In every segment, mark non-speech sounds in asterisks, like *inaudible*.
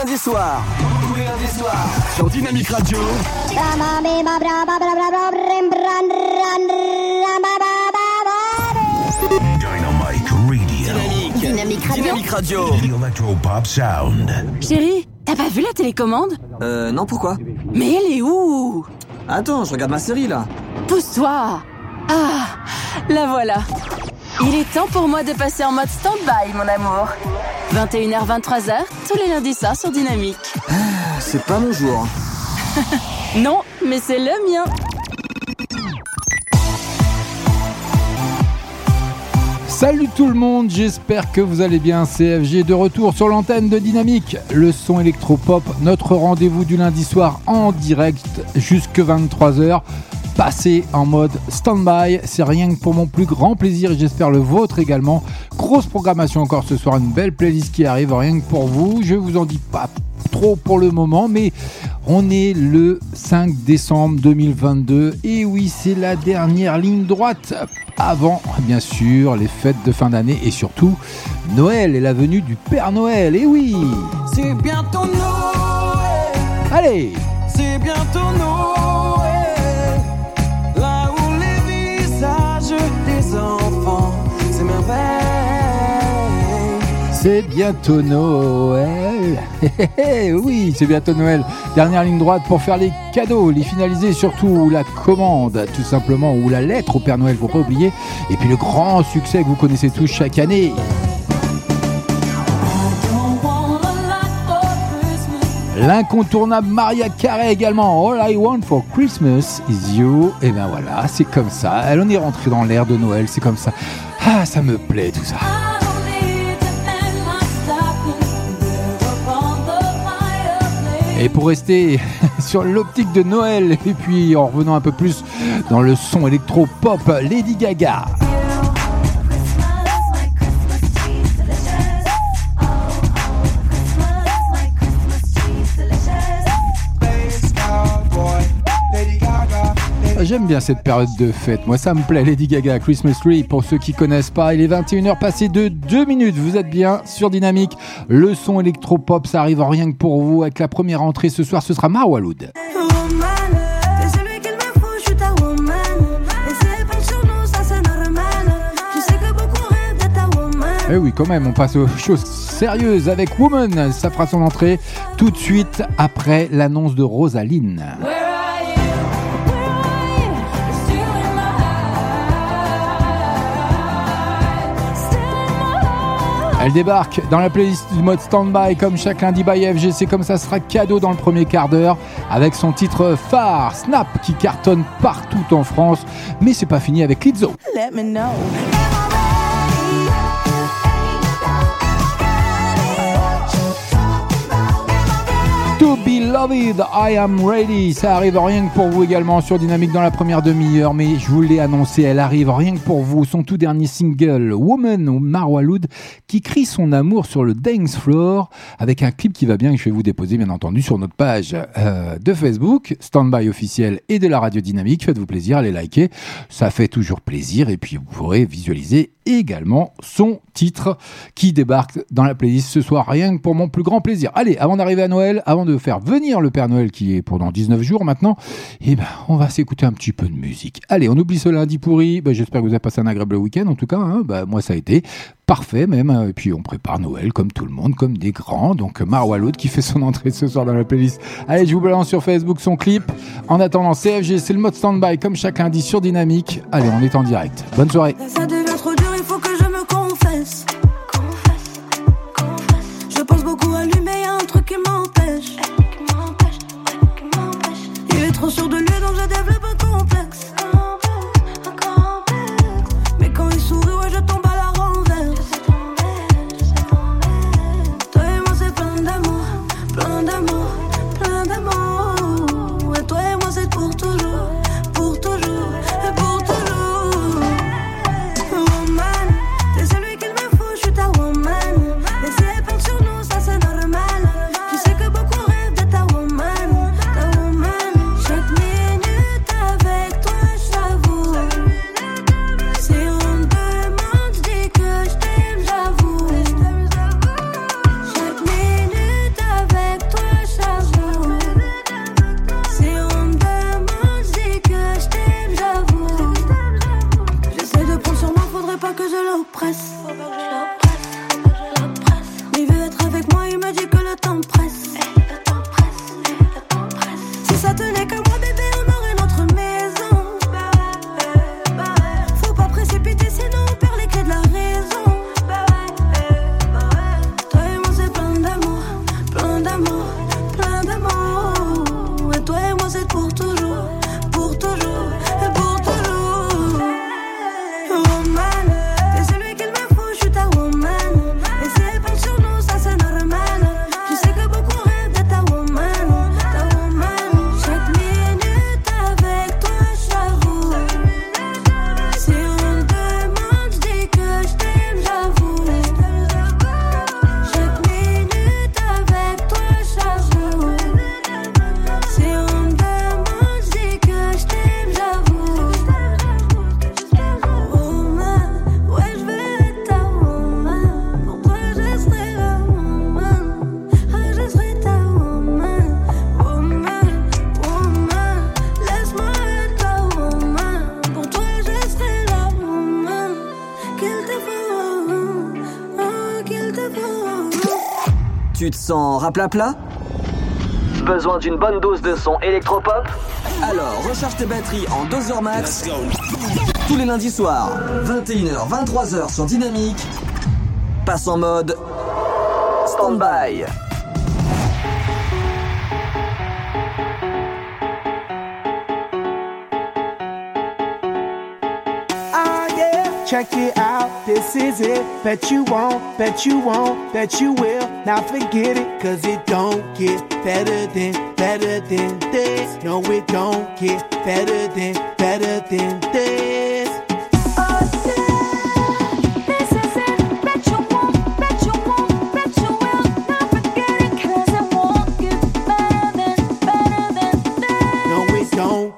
Tous les lundis soirs. Sur Dynamique Radio. Dynamique. Dynamique Radio. Dynamique Radio. Electropop Sound. Chérie, t'as pas vu la télécommande? Euh, non, pourquoi? Mais elle est où? Attends, je regarde ma série là. Pousse-toi Ah, la voilà. Il est temps pour moi de passer en mode stand-by, mon amour. 21h, 23h, tous les lundis soirs sur Dynamique. C'est pas mon jour. *laughs* Non, mais c'est le mien. Salut tout le monde, j'espère que vous allez bien. CFG de retour sur l'antenne de Dynamique, le son électropop, notre rendez-vous du lundi soir en direct jusque 23h. Passé en mode stand-by, c'est rien que pour mon plus grand plaisir et j'espère le vôtre également. Grosse programmation encore ce soir, une belle playlist qui arrive, rien que pour vous. Je vous en dis pas trop pour le moment, mais on est le 5 décembre 2022 et oui, c'est la dernière ligne droite avant, bien sûr, les fêtes de fin d'année et surtout Noël et la venue du Père Noël. Et oui, C'est bientôt Noël, allez, c'est bientôt Noël. C'est bientôt Noël. *laughs* oui, c'est bientôt Noël. Dernière ligne droite pour faire les cadeaux, les finaliser, surtout la commande, tout simplement, ou la lettre au Père Noël, faut pas oublier. Et puis le grand succès que vous connaissez tous chaque année. L'incontournable Maria Carey également. All I want for Christmas is you. Et ben voilà, c'est comme ça. Elle en est rentrée dans l'ère de Noël, c'est comme ça. Ah, ça me plaît tout ça. Et pour rester *laughs* sur l'optique de Noël, et puis en revenant un peu plus dans le son électro-pop, Lady Gaga. J'aime bien cette période de fête. Moi, ça me plaît. Lady Gaga, Christmas Tree. Pour ceux qui connaissent pas, il est 21h passé de 2 minutes. Vous êtes bien sur Dynamique. Le son électro-pop, ça arrive en rien que pour vous. Avec la première entrée ce soir, ce sera Marwaloud. Eh oui, quand même, on passe aux choses sérieuses avec Woman. Ça fera son entrée tout de suite après l'annonce de Rosaline. Elle débarque dans la playlist du mode standby comme chaque lundi by FGC, comme ça sera cadeau dans le premier quart d'heure avec son titre phare Snap qui cartonne partout en France. Mais c'est pas fini avec Lizzo. Let me know. To be loved, I am ready. Ça arrive rien que pour vous également sur Dynamique dans la première demi-heure, mais je vous l'ai annoncé, elle arrive rien que pour vous. Son tout dernier single, Woman ou Marwa Loud, qui crie son amour sur le dance floor avec un clip qui va bien que je vais vous déposer bien entendu sur notre page euh, de Facebook, Standby officiel et de la radio Dynamique. Faites-vous plaisir, allez liker, ça fait toujours plaisir et puis vous pourrez visualiser également son titre qui débarque dans la playlist ce soir, rien que pour mon plus grand plaisir. Allez, avant d'arriver à Noël, avant de faire venir le Père Noël qui est pendant 19 jours maintenant, eh ben, on va s'écouter un petit peu de musique. Allez, on oublie ce lundi pourri. Ben, J'espère que vous avez passé un agréable week-end en tout cas. hein. Ben, moi, ça a été parfait même. Et puis, on prépare Noël comme tout le monde, comme des grands. Donc, Marwa Loud qui fait son entrée ce soir dans la playlist. Allez, je vous balance sur Facebook son clip. En attendant, CFG, c'est le mode standby comme chaque lundi sur Dynamique. Allez, on est en direct. Bonne soirée. Ça devient trop dur, il faut que je me confesse. Je pense beaucoup à lui, mais y a un truc qui m'empêche. Il est trop sûr de lui, donc je développe un complexe. Sens raplapla Besoin d'une bonne dose de son électropop Alors recharge tes batteries en 2 heures max. Tous les lundis soirs, 21h, 23h sur Dynamique. Passe en mode stand-by. Ah yeah, check it out, this is it. Bet you won't, bet you won't, bet you will. Now forget it, cause it don't get better than, better than this. No, it don't get better than, better than this.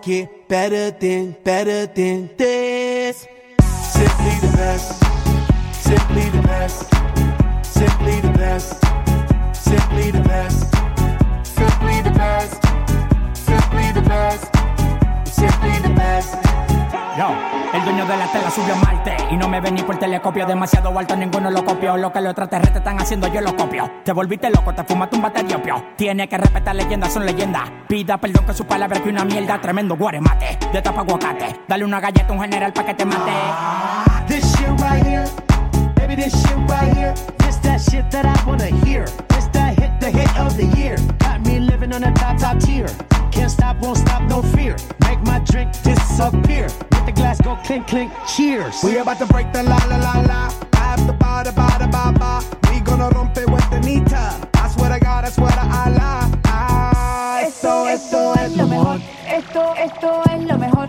get better than, better than this. Simply the best. Simply the best. Simply the best. The best, simply the best, simply the best, simply the best. Yo, el dueño de la tela subió a Marte y no me ven ni por telescopio. Demasiado alto, ninguno lo copió. Lo que los extraterrestres están haciendo, yo lo copio. Te volviste loco, te fumaste un bate de opio. Tiene que respetar leyendas, son leyendas. Pida perdón que su palabra que una mierda. Tremendo guaremate, de tapa aguacate. Dale una galleta a un general pa' que te mate. This shit right here, baby, this shit right here. This that shit that I wanna hear. This that hit, the hit of the year. Got me living on a top, top tier. Can't stop, won't stop, no fear. Make my drink disappear. Let the glass go clink, clink, cheers. We about to break the la la la la. After ba da ba da ba ba. We gonna rompe with the nita. I swear to God, I swear to Allah. Ah, esto, esto es lo mejor. Esto, esto es lo mejor.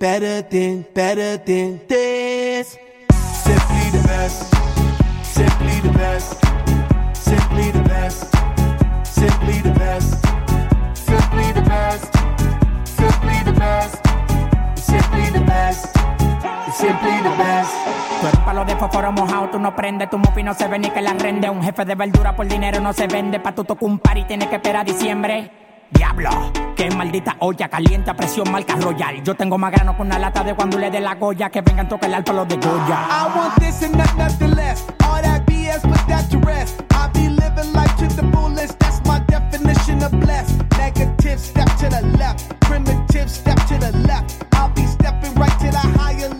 Better than, better than this. Simply the best, simply the best, simply the best, simply the best, simply the best, simply the best, simply the best, simply the best. Tú eres palo de fósforo mojado, tú no prendes, tu mufi no se ve ni que la rende. Un jefe de verdura por dinero no se vende, pa' tu tocar un par y tienes que esperar diciembre. Diablo, qué maldita olla caliente a presión marca royal. Yo tengo más grano con una lata de cuando le dé la goya que vengan tocar el palo de Goya. I want this and not nothing less. All that BS, put that to rest. I be living life to the fullest. That's my definition of blessed. Negative, step to the left. Primitive, step to the left. I'll be stepping right to the higher level,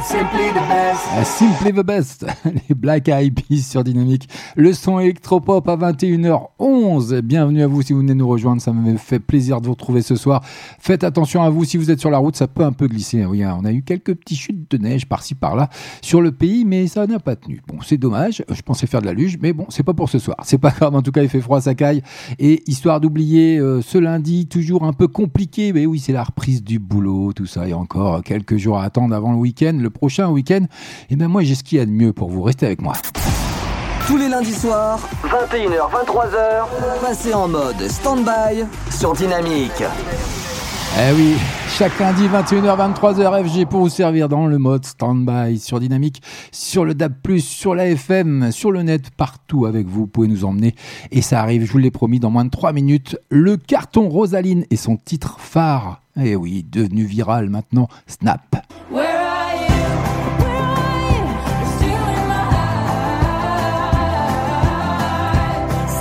Ah, Simply the best, *laughs* les Black Eyed Peas sur Dynamique. Le son électropop à 21h11. Bienvenue à vous si vous venez nous rejoindre. Ça me fait plaisir de vous retrouver ce soir. Faites attention à vous si vous êtes sur la route, ça peut un peu glisser. Oui, hein, on a eu quelques petits chutes de neige par-ci par-là sur le pays, mais ça n'a pas tenu. Bon, c'est dommage. Je pensais faire de la luge, mais bon, c'est pas pour ce soir. C'est pas *laughs* grave. En tout cas, il fait froid, ça caille. Et histoire d'oublier euh, ce lundi, toujours un peu compliqué. Mais oui, c'est la reprise du boulot, tout ça. A encore quelques jours à attendre avant le week-end, le prochain week-end. Et ben moi, j'ai ce qu'il y a de mieux pour vous. Restez avec moi. Tous les lundis soirs, 21h, 23h, passez en mode stand-by sur Dynamique. Eh oui, chaque lundi 21h 23h FG pour vous servir dans le mode stand-by sur Dynamique, sur le DAB+, sur la FM, sur le net, partout avec vous, vous pouvez nous emmener et ça arrive, je vous l'ai promis, dans moins de 3 minutes, le carton Rosaline et son titre phare. Eh oui, devenu viral maintenant, Snap.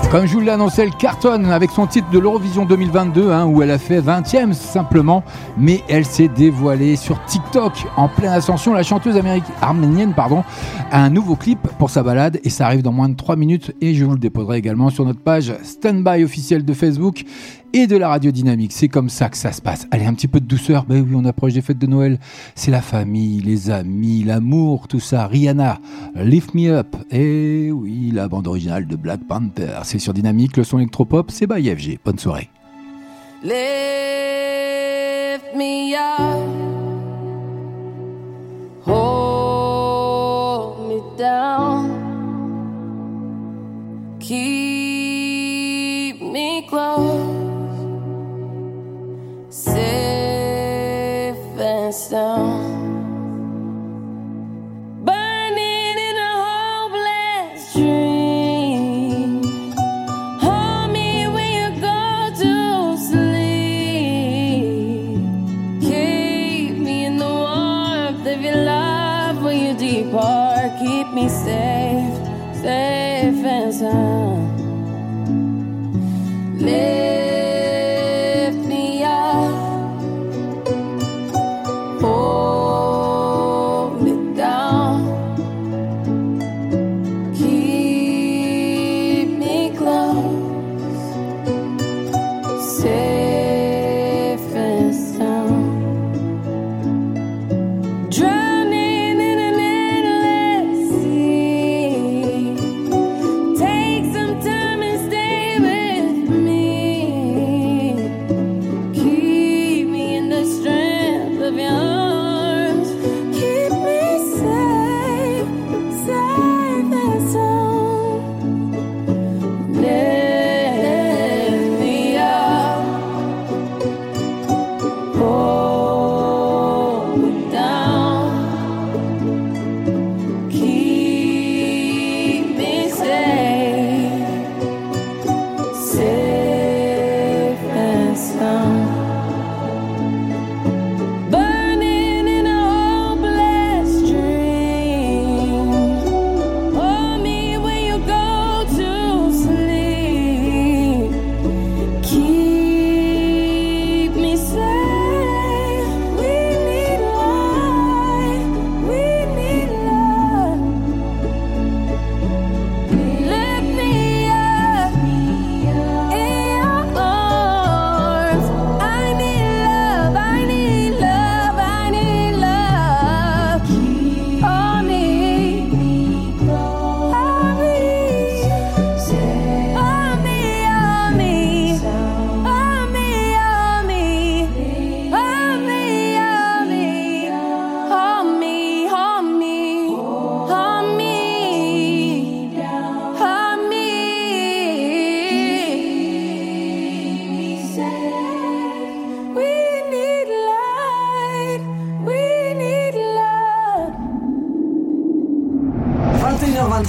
Comme je vous l'ai annoncé, elle cartonne avec son titre de l'Eurovision 2022, hein, où elle a fait 20e simplement, mais elle s'est dévoilée sur TikTok en pleine ascension. La chanteuse arménienne pardon, a un nouveau clip pour sa balade et ça arrive dans moins de 3 minutes et je vous le déposerai également sur notre page Standby officielle de Facebook et de la radio dynamique. C'est comme ça que ça se passe. Allez, un petit peu de douceur. Ben oui, on approche des fêtes de Noël. C'est la famille, les amis, l'amour, tout ça. Rihanna, Lift Me Up. Et oui, la bande originale de Black Panther. C'est sur dynamique, le son électropop, c'est by FG. Bonne soirée. Lift me up, hold me down, keep me close, say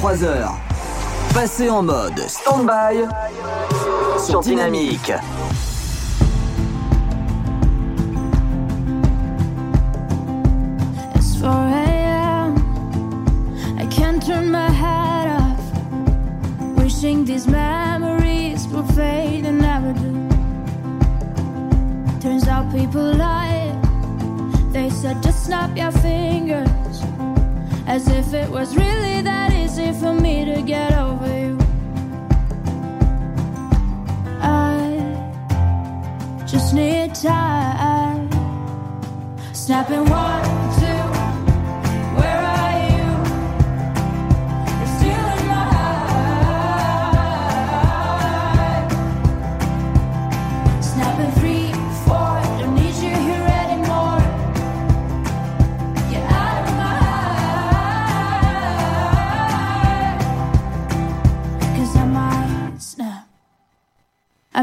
23h. Passez en mode stand-by sur Dynamique. It's 4 a.m. I can't turn my head off. Wishing these memories would fade and never do. Turns out people lie. They said just snap your fingers. As if it was really that easy for me to get over you. I just need time. Snapping one,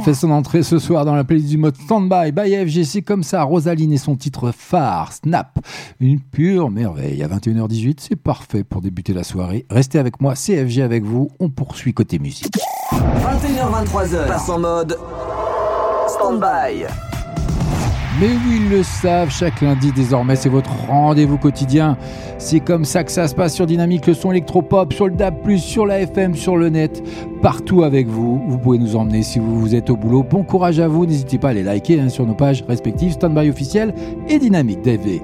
Elle fait son entrée ce soir dans la playlist du mode Standby by FGC comme ça. Rosaline et son titre phare, Snap. Une pure merveille. À 21h18, c'est parfait pour débuter la soirée. Restez avec moi, CFG avec vous. On poursuit côté musique. 21h23h. Passe en mode stand-by. Mais oui, ils le savent, chaque lundi désormais, c'est votre rendez-vous quotidien. C'est comme ça que ça se passe sur Dynamique, le son électropop, sur le DAB+, sur la FM, sur le net, partout avec vous. Vous pouvez nous emmener si vous, vous êtes au boulot. Bon courage à vous, n'hésitez pas à les liker hein, sur nos pages respectives, Standby officiel et Dynamique DV.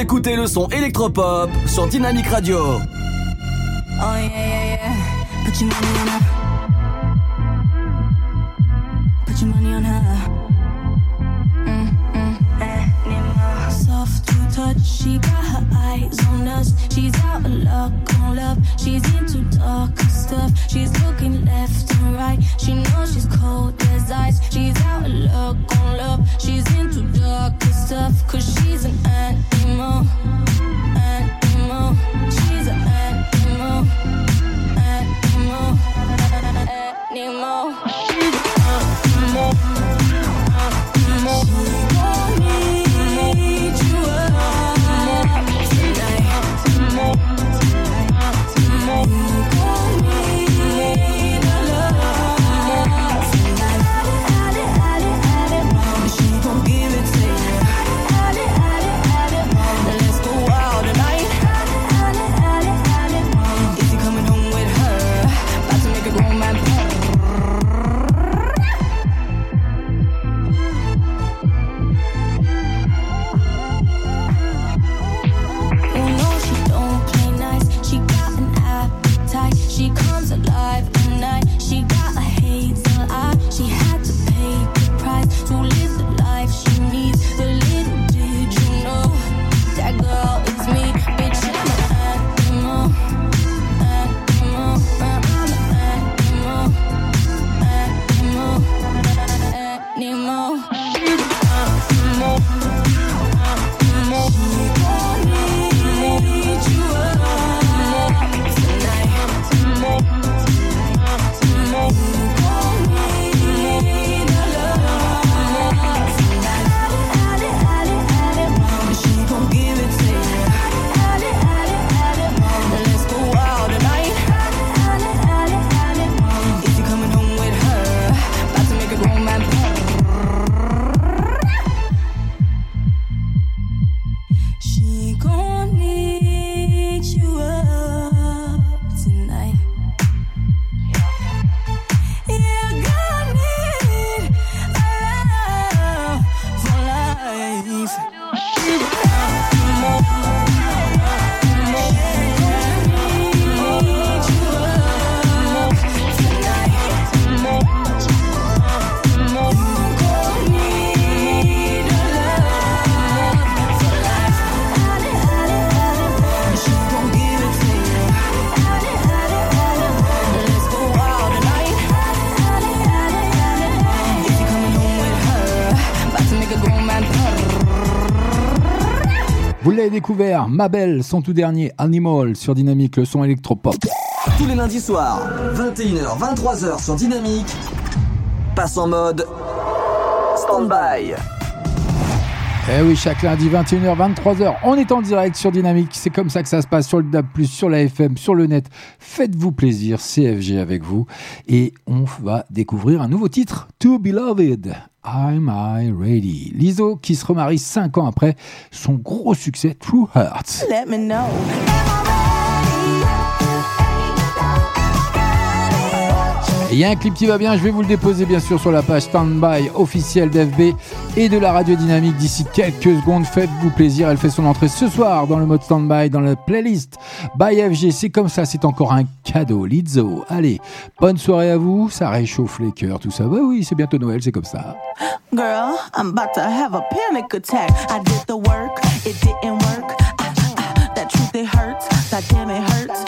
Écoutez le son électropop sur Dynamic Radio. Oh découvert, ma belle, son tout dernier Animal sur Dynamique, le son électropop. Tous les lundis soirs, 21h, 23h sur Dynamique. Passe en mode stand-by. Eh oui, chaque lundi, 21h, 23h, on est en direct sur Dynamique. C'est comme ça que ça se passe sur le DAB+, sur la FM, sur le net. Faites-vous plaisir, CFG avec vous. Et on va découvrir un nouveau titre, To Beloved. I'm I Ready. Lizzo qui se remarie 5 ans après son gros succès True Hearts. Let me know. Il y a un clip qui va bien, je vais vous le déposer bien sûr sur la page Standby officielle d'FB et de la radio dynamique d'ici quelques secondes. Faites-vous plaisir, elle fait son entrée ce soir dans le mode Standby, dans la playlist by FG. C'est comme ça, c'est encore un cadeau. Lizzo, allez, bonne soirée à vous, ça réchauffe les cœurs, tout ça. Bah oui, c'est bientôt Noël, c'est comme ça. Girl, I'm about to have a panic attack. I did the work, it didn't work. Ah, ah, that truth, hurts. That it.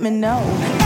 let me know.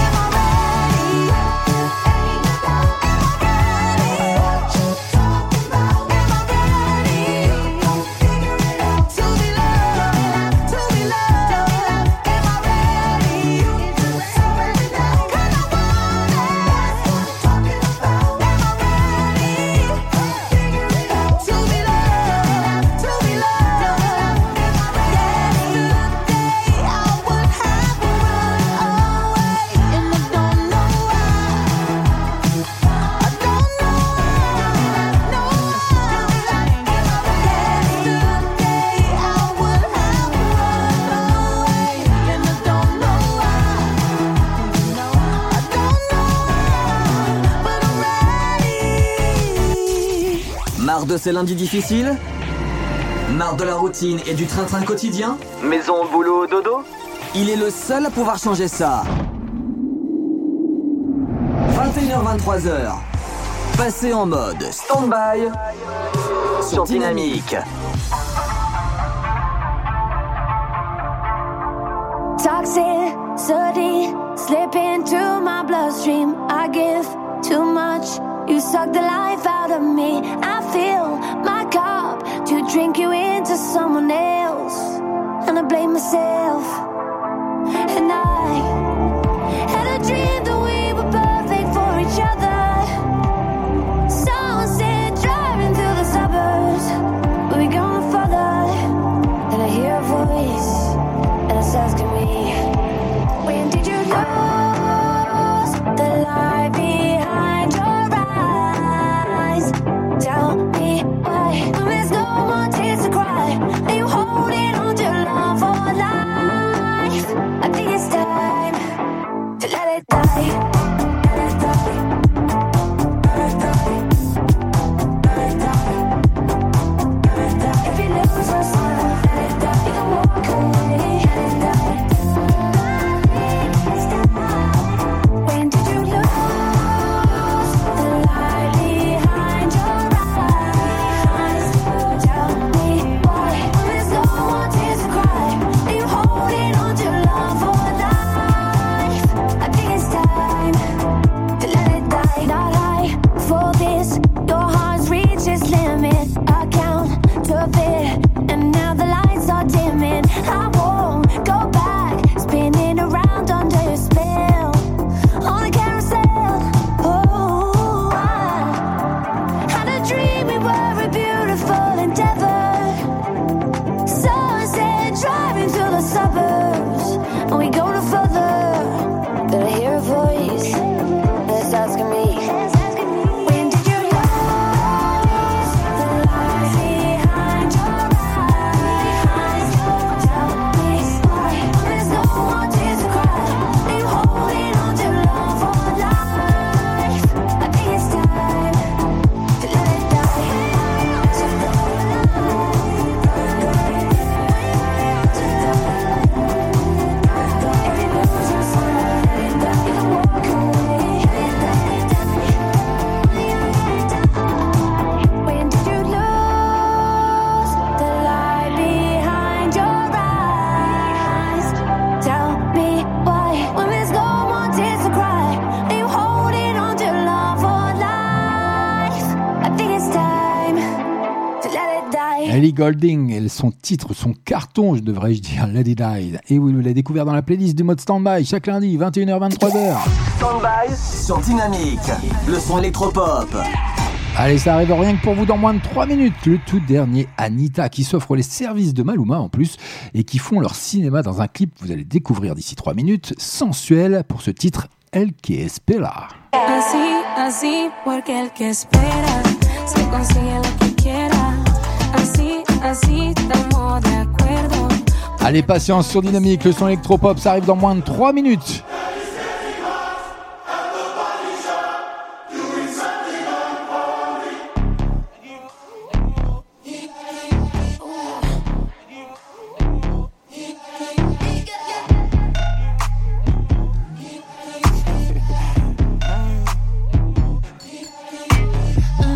ces lundis difficiles Marre de la routine et du train-train quotidien Maison, boulot, dodo Il est le seul à pouvoir changer ça. 21h-23h. Passez en mode stand-by sur Dynamique. Toxicity slip into my bloodstream. I give too much. You suck the life out of me. fill my cup to drink you into someone else, and I blame myself. Ellie Golding son titre, son carton, je devrais dire, Lady Died. Et oui, vous l'avez découvert dans la playlist du mode Standby chaque lundi, 21h-23h. Standby sur Dynamique, le son électropop. Allez, ça arrive rien que pour vous dans moins de 3 minutes. Le tout dernier, Anita, qui s'offre les services de Maluma en plus et qui font leur cinéma dans un clip, vous allez découvrir d'ici 3 minutes, sensuel pour ce titre, El espera. Así, así, estamos de acuerdo. Allez, patience sur Dynamique, le son électropop, ça arrive dans moins de 3 minutes.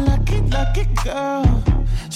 Lucky, lucky girl.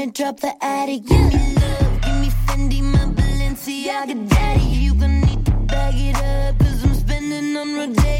wanna drop the attic, give me love, give me Fendi, my Balenciaga, daddy. You gon' need to bag it up, cause I'm spending on Rodeo.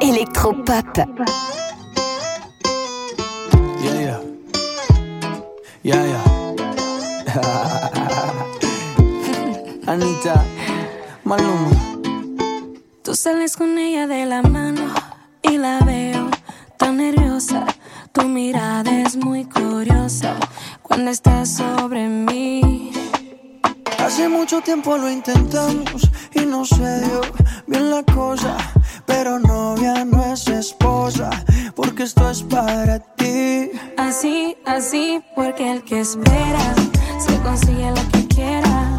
électropop. Yeah, yeah. Yeah, yeah. *laughs* Anita, Maluma. Tú sales con ella de la mano y la veo tan nerviosa. Tu mirada es muy curiosa cuando estás sobre mí. Hace mucho tiempo lo intentamos y no se dio bien la cosa. Pero novia no es esposa, porque esto es para ti. Así, así, porque el que espera se consigue lo que quiera.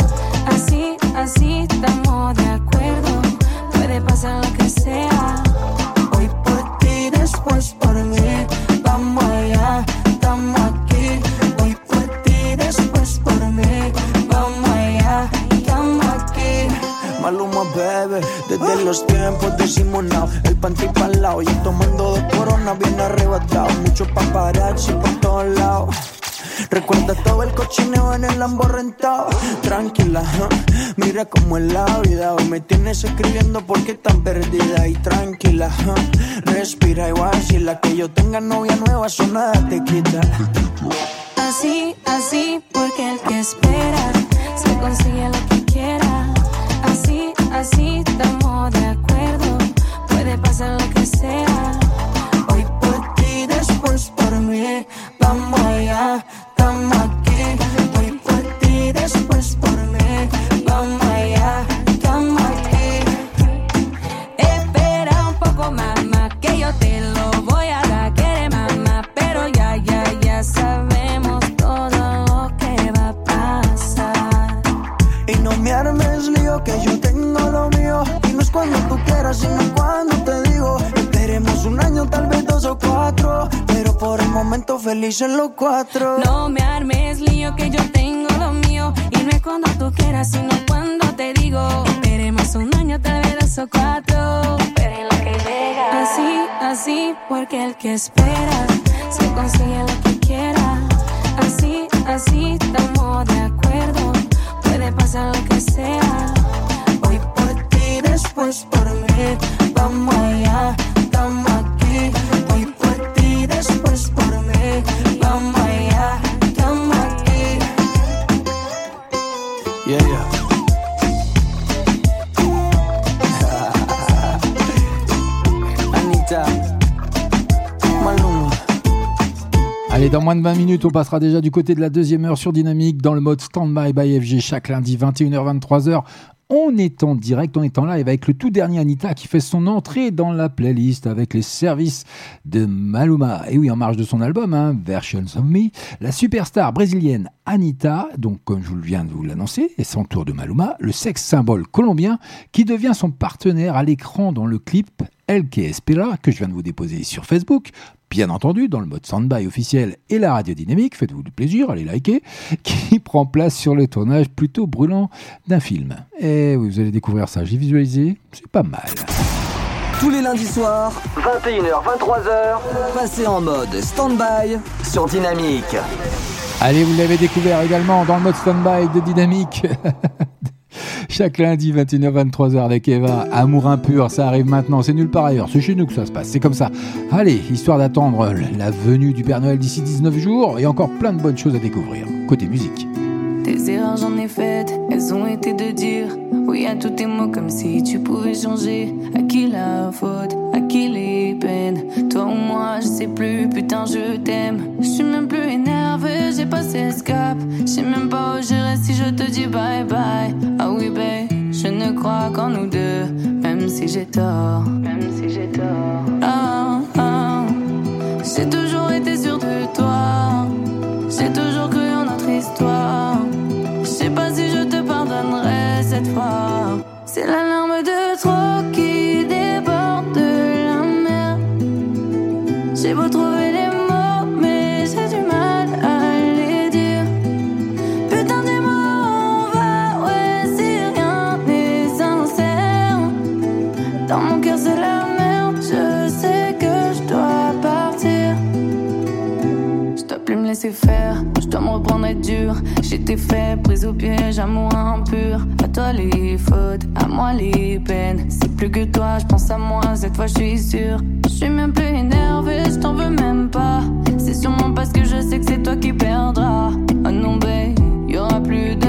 Así, así, estamos de acuerdo. Puede pasar lo que sea. Desde los tiempos de Simonao, el panty pa'l lado, yo tomando dos corona bien arrebatado, mucho paparazzi por todos lados. Recuerda todo el cochineo en el Lambo rentado. Tranquila, huh? mira cómo es la vida. Hoy me tienes escribiendo porque tan perdida y tranquila. huh? Respira igual si la que yo tenga novia nueva, eso nada te quita. Así, así, porque el que espera se consigue lo que quiera. Así, Así estamos de acuerdo, puede pasar lo que sea. Hoy por ti, después por mí, vamos allá, estamos El momento felices los cuatro. No me armes lío que yo tengo lo mío. Y no es cuando tú quieras, sino cuando te digo. Esperemos un año, tal vez dos o cuatro. Pero en lo que llega. Así, así, porque el que espera se consigue lo que quiera. Así, así, estamos de acuerdo. Puede pasar lo que sea. Voy por ti, después por mí. Vamos allá, estamos aquí. Voy por ti, después por Allez, dans moins de 20 minutes, on passera déjà du côté de la deuxième heure sur Dynamique dans le mode Standby by FG chaque lundi 21h 23h. On est en direct, on est en live avec le tout dernier Anita qui fait son entrée dans la playlist avec les services de Maluma. Et oui, en marge de son album, hein, Versions of Me, la superstar brésilienne Anita, donc comme je viens de vous l'annoncer, et son tour de Maluma, le sexe symbole colombien qui devient son partenaire à l'écran dans le clip El que Espera que je viens de vous déposer sur Facebook. Bien entendu, dans le mode Soundby officiel et la radio dynamique, faites-vous du plaisir, allez liker, *laughs* qui prend place sur le tournage plutôt brûlant d'un film. Et oui, vous allez découvrir ça, j'ai visualisé, c'est pas mal. Tous les lundis soirs, 21h, 23h, passez en mode stand-by sur Dynamique. Allez, vous l'avez découvert également dans le mode Standby de Dynamique. *laughs* Chaque lundi, 21h-23h avec Eva, Amour impur, ça arrive maintenant, c'est nulle part ailleurs, c'est chez nous que ça se passe, c'est comme ça. Allez, histoire d'attendre la venue du Père Noël d'ici 19 jours et encore plein de bonnes choses à découvrir. Côté musique. Des erreurs j'en ai elles ont été de dire oui à tous tes mots comme si tu pouvais changer. À qui la faute, à qui Toi ou moi, je sais plus, putain je t'aime. Je suis même plus énervé, j'ai passé ce cap. Je sais même pas où j'irai si je te dis bye bye. Ah oui, babe, je ne crois qu'en nous deux, même si j'ai tort. Même si j'ai tort. Ah, ah. J'ai toujours été sûr de toi. J'ai toujours cru en notre histoire. Je sais pas si je te pardonnerai cette fois. C'est la et dur. J'étais fait, prise au piège, amour impur. À toi les fautes, à moi les peines. C'est plus que toi, je pense à moi, cette fois je suis sûre. Je suis même plus énervé, je t'en veux même pas. C'est sûrement parce que je sais que c'est toi qui perdras. Oh non, babe, y aura plus de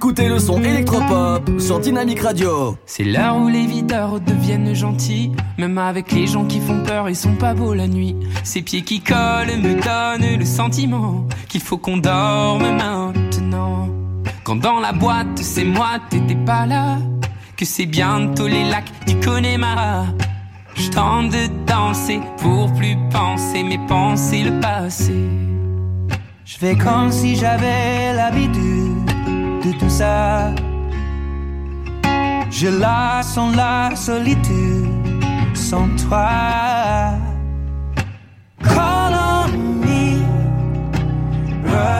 Écoutez le son électropop sur Dynamic Radio. C'est l'heure où les videurs deviennent gentils. Même avec les gens qui font peur, ils sont pas beaux la nuit. Ces pieds qui collent me donnent le sentiment qu'il faut qu'on dorme maintenant. Quand dans la boîte, c'est moi, t'étais pas là. Que c'est bientôt les lacs du Connemara. Je de danser pour plus penser, mais penser le passé. Je fais comme si j'avais l'habitude de tout ça. Je la sens la solitude sans toi. Call on me, brother.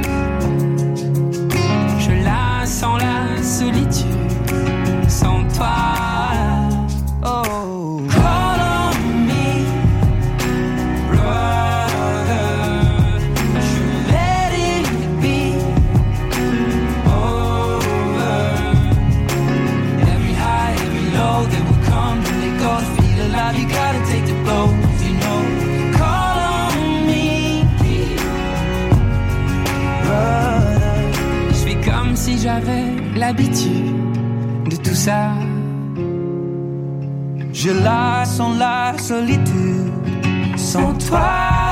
J'avais l'habitude de tout ça. Je la sens la solitude sans toi.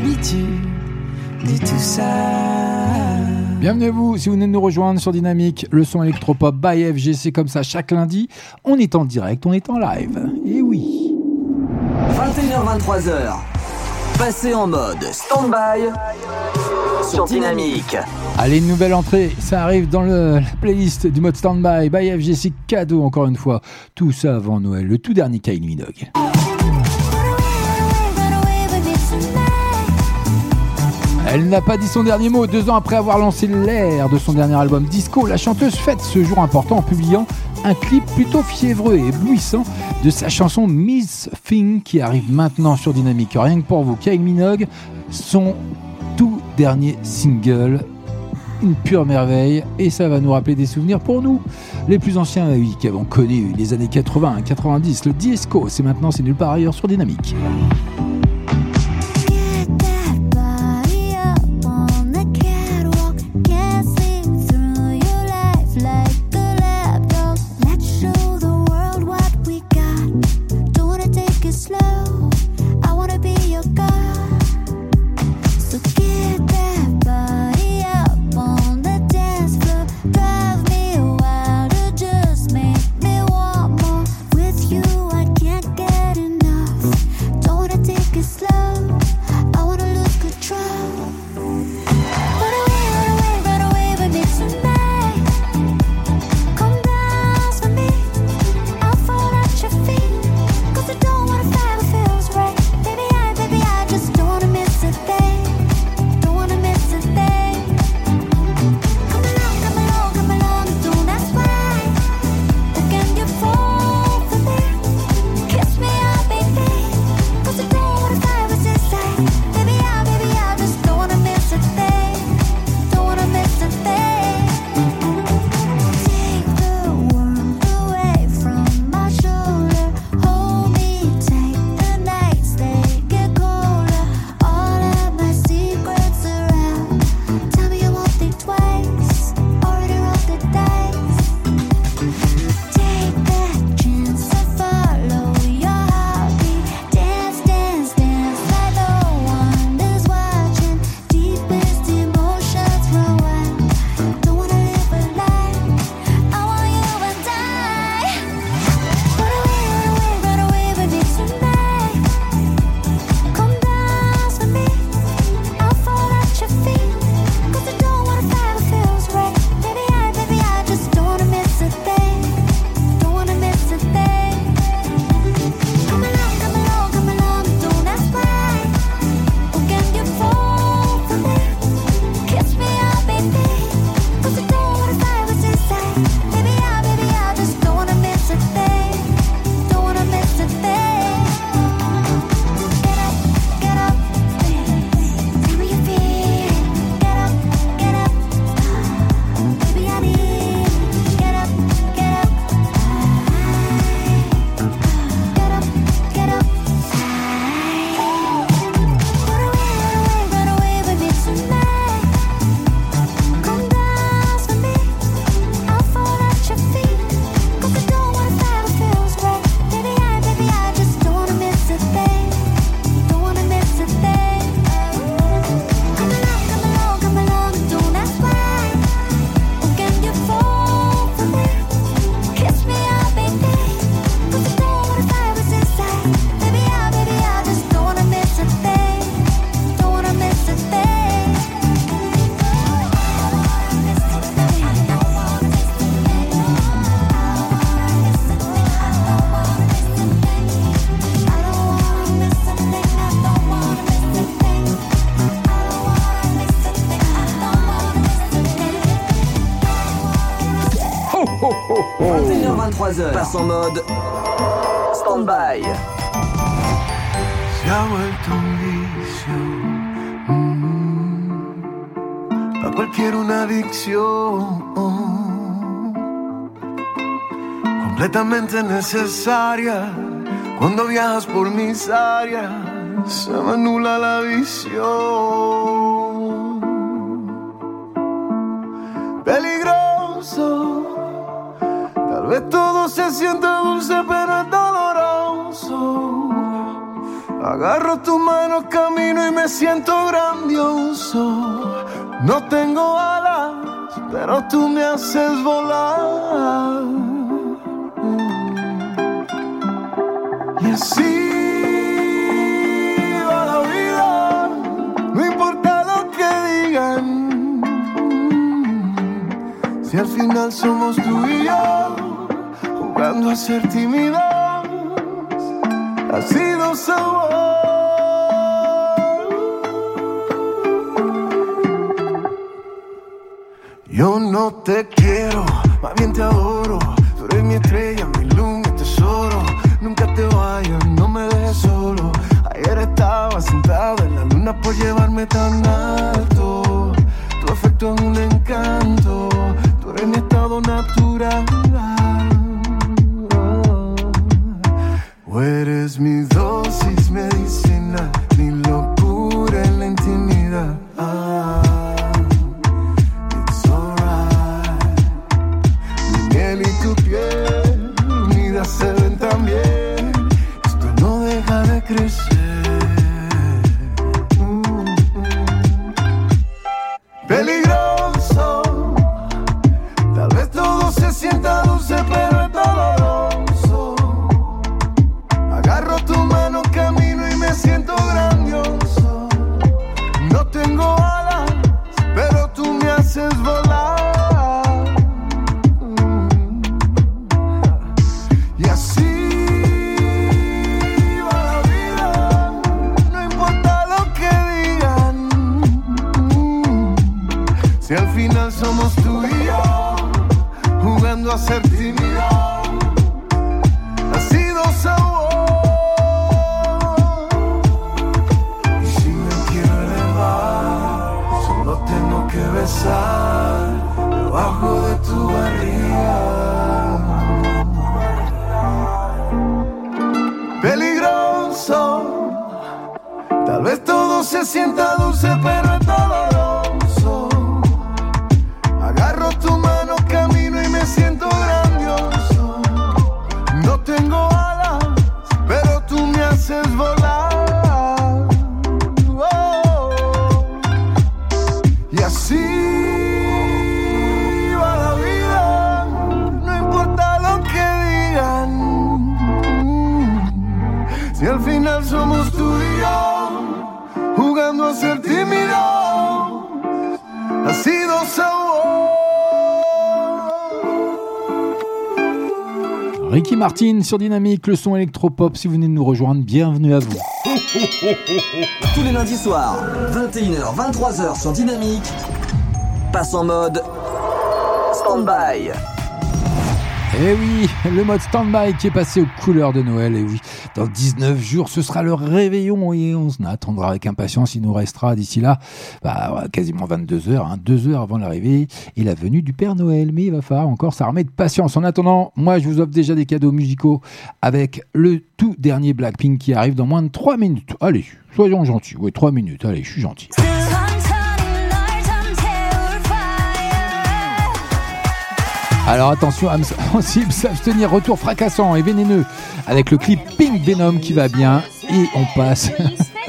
L'habitude de tout ça. Bienvenue à vous, si vous venez de nous rejoindre sur Dynamique, le son électropop by FG, c'est comme ça chaque lundi. On est en direct, on est en live. Et oui. 21h23h. Passez en mode stand-by sur Dynamique. Allez, une nouvelle entrée, ça arrive dans le, la playlist du mode standby by FGC cadeau encore une fois. Tout ça avant Noël, le tout dernier Kylie Minogue. Elle n'a pas dit son dernier mot. Deux ans après avoir lancé l'air de son dernier album Disco, la chanteuse fête ce jour important en publiant un clip plutôt fiévreux et éblouissant de sa chanson Miss Thing qui arrive maintenant sur Dynamique. Rien que pour vous, Kylie Minogue, son tout dernier single. Une pure merveille et ça va nous rappeler des souvenirs pour nous, les plus anciens, oui, qui avons connu les années 80, 90, le disco. C'est maintenant, c'est nulle part ailleurs sur Dynamique. 23h, passe en mode stand-by. Se ha vuelto un vicio. mm, A cualquier una adicción. Completamente necesaria. Cuando viajas por mis áreas, se me anula la visión. Siento grandioso. No tengo alas, pero tú me haces volar. Y así va la vida, no importa lo que digan. Si al final somos tú y yo, jugando a ser tímidos, así no somos. Yo Martin sur Dynamique, le son électropop. Si vous venez de nous rejoindre, bienvenue à vous. Tous les lundis soirs, 21h, 23h sur Dynamique, passe en mode stand-by. Eh oui, le mode stand-by qui est passé aux couleurs de Noël. Et oui, dans 19 jours, ce sera le réveillon et on attendra avec impatience. Il nous restera d'ici là quasiment 22 heures, hein, deux heures avant l'arrivée et la venue du Père Noël. Mais il va falloir encore s'armer de patience. En attendant, moi, je vous offre déjà des cadeaux musicaux avec le tout dernier Blackpink qui arrive dans moins de 3 minutes. Allez, soyons gentils. Oui, 3 minutes. Allez, je suis gentil. Alors attention, âme sensible, *laughs* s'abstenir, retour fracassant et vénéneux avec le clip Pink Venom qui va bien et on passe. *laughs*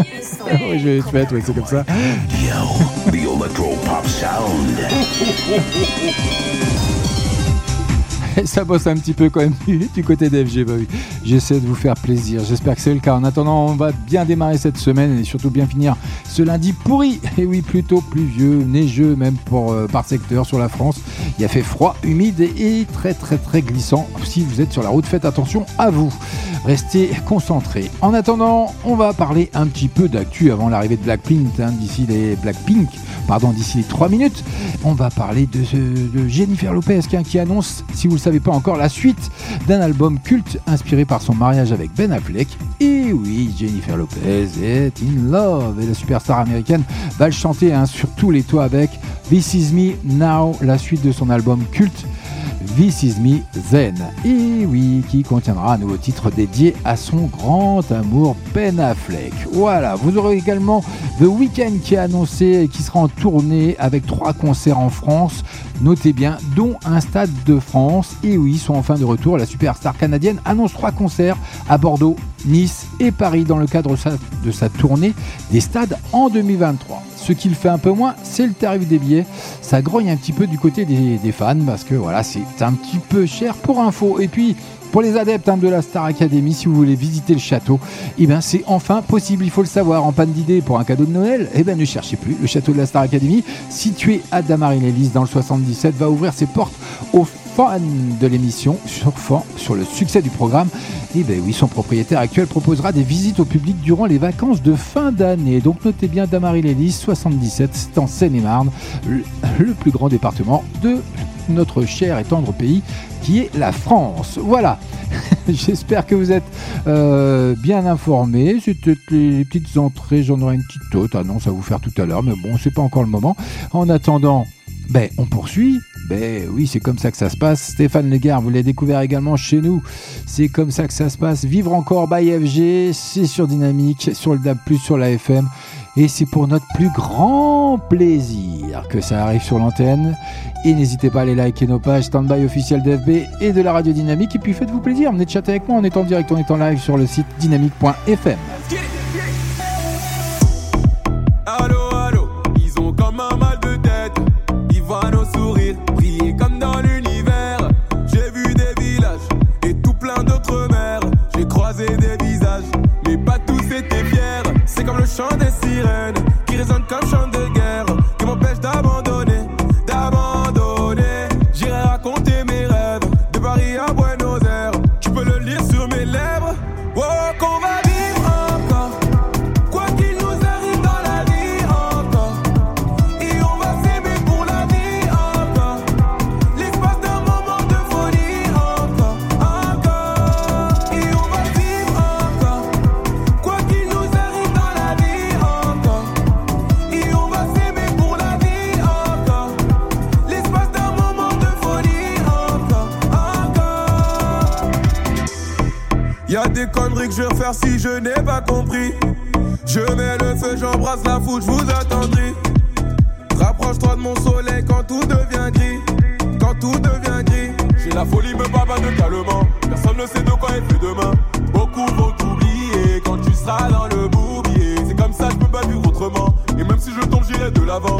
*laughs* oui, je vais être bête, ouais, c'est comme ça. Yo, the Electro Pop Sound. ça bosse un petit peu quand même du, du côté d'FG, bah oui. J'essaie de vous faire plaisir. J'espère que c'est le cas. En attendant, on va bien démarrer cette semaine et surtout bien finir ce lundi pourri. *laughs* Et oui, plutôt pluvieux, neigeux même pour, euh, par secteur sur la France. Il a fait froid, humide et très très très glissant. Si vous êtes sur la route, faites attention à vous. Restez concentrés. En attendant, on va parler un petit peu d'actu avant l'arrivée de Blackpink. hein, d'ici les Blackpink, pardon, d'ici les 3 minutes. On va parler de, Jennifer Lopez qui, qui annonce, si vous ne le savez pas encore, la suite d'un album culte inspiré par son mariage avec Ben Affleck. Et oui, Jennifer Lopez est in love et la superstar américaine va le chanter hein, sur tous les toits avec This Is Me Now, la suite de son album culte. This Is Me Zen. Et oui, qui contiendra un nouveau titre dédié à son grand amour Ben Affleck. Voilà, vous aurez également The Weeknd qui a annoncé qui sera en tournée avec trois concerts en France. Notez bien, dont un stade de France. Et oui, ils sont enfin de retour. La superstar canadienne annonce trois concerts à Bordeaux, Nice et Paris dans le cadre de sa tournée des stades en 2023. Ce qui le fait un peu moins, c'est le tarif des billets. Ça grogne un petit peu du côté des, fans parce que voilà, c'est un petit peu cher pour info. Et puis, pour les adeptes hein, de la Star Academy, si vous voulez visiter le château, eh ben, c'est enfin possible, il faut le savoir. En panne d'idées pour un cadeau de Noël, eh ben, ne cherchez plus. Le château de la Star Academy, situé à Damary-les-Lys dans le 77, va ouvrir ses portes aux fans de l'émission, surfant sur le succès du programme. Et ben oui, son propriétaire actuel proposera des visites au public durant les vacances de fin d'année. Donc notez bien Damary-les-Lys, 77, c'est en Seine-et-Marne, le, plus grand département de notre cher et tendre pays qui est la France. Voilà. *laughs* J'espère que vous êtes euh, bien informés. C'était les petites entrées. J'en aurai une petite autre. Ah non, ça va vous faire tout à l'heure, mais bon, c'est pas encore le moment. En attendant, ben, on poursuit. Ben oui, c'est comme ça que ça se passe. Stéphane Legard, vous l'avez découvert également chez nous. C'est comme ça que ça se passe. Vivre encore by FG, c'est sur Dynamique, sur le DAB+, sur la FM. Et c'est pour notre plus grand plaisir que ça arrive sur l'antenne. Et n'hésitez pas à aller liker nos pages Standby officiel d'FB et de la radio Dynamique. Et puis faites-vous plaisir, venez chatter avec moi en étant en direct, en étant live sur le site dynamique.fm. Allô, allô, ils ont comme un des visages, mais pas tous étaient fiers. C'est comme le chant des sirènes qui résonne comme chant de guerre. Que je refaire si je n'ai pas compris. Je mets le feu, j'embrasse la foule, je vous attendrai. Rapproche-toi de mon soleil quand tout devient gris. Quand tout devient gris. J'ai la folie, me de calmement. Personne ne sait de quoi est fait demain. Beaucoup vont t'oublier quand tu seras dans le bourbier. C'est comme ça, je peux pas vivre autrement. Et même si je tombe, j'irai de l'avant.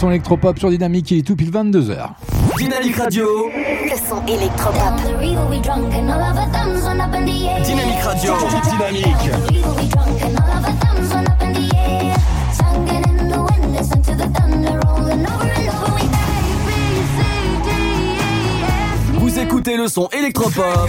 Son électropop sur Dynamique, il est tout pile 22h. Dynamique Radio. Le son électropop. Dynamique Radio. Dynamique. Vous écoutez le son électropop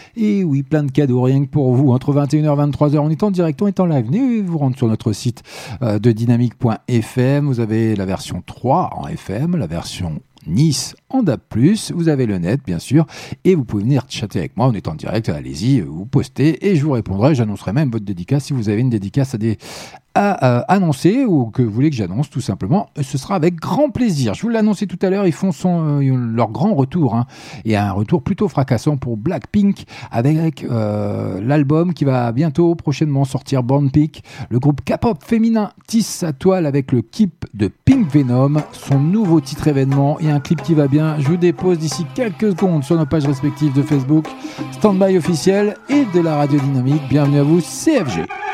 Et oui, plein de cadeaux, rien que pour vous. Entre 21h et 23h, on est en direct, on est en live. Vous rendre sur notre site euh, de dynamique.fm. Vous avez la version 3 en FM, la version Nice en DAP+, vous avez le net bien sûr, et vous pouvez venir chatter avec moi, on est en direct, allez-y, euh, vous postez et je vous répondrai, j'annoncerai même votre dédicace si vous avez une dédicace à, des, à annoncer ou que vous voulez que j'annonce tout simplement, euh, ce sera avec grand plaisir. Je vous l'ai tout à l'heure, ils font son, euh, leur grand retour hein, et un retour plutôt fracassant pour Blackpink avec euh, l'album qui va bientôt prochainement sortir Born Peak, le groupe K-pop féminin tisse sa toile avec le clip de Pink Venom, son nouveau titre événement et un clip qui va bien. Je vous dépose d'ici quelques secondes sur nos pages respectives de Facebook, Standby officiel et de la radio dynamique. Bienvenue à vous, CFG.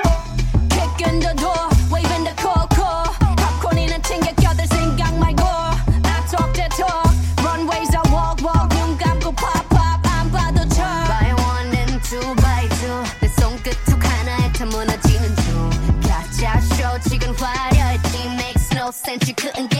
Since you couldn't get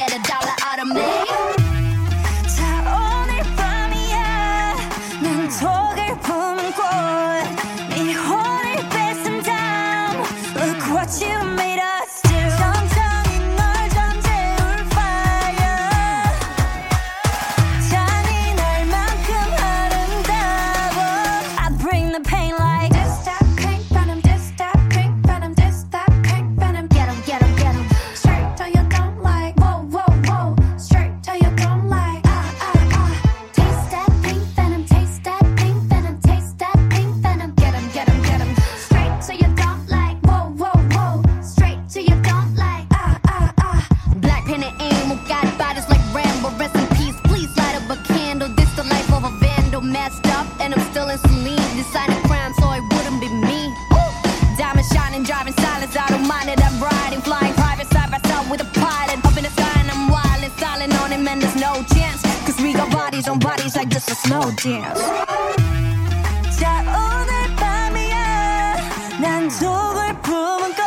And there's no chance. Cause we got bodies on bodies like this is no dance. 자, 오늘 밤이야. 난 독을 품은 거.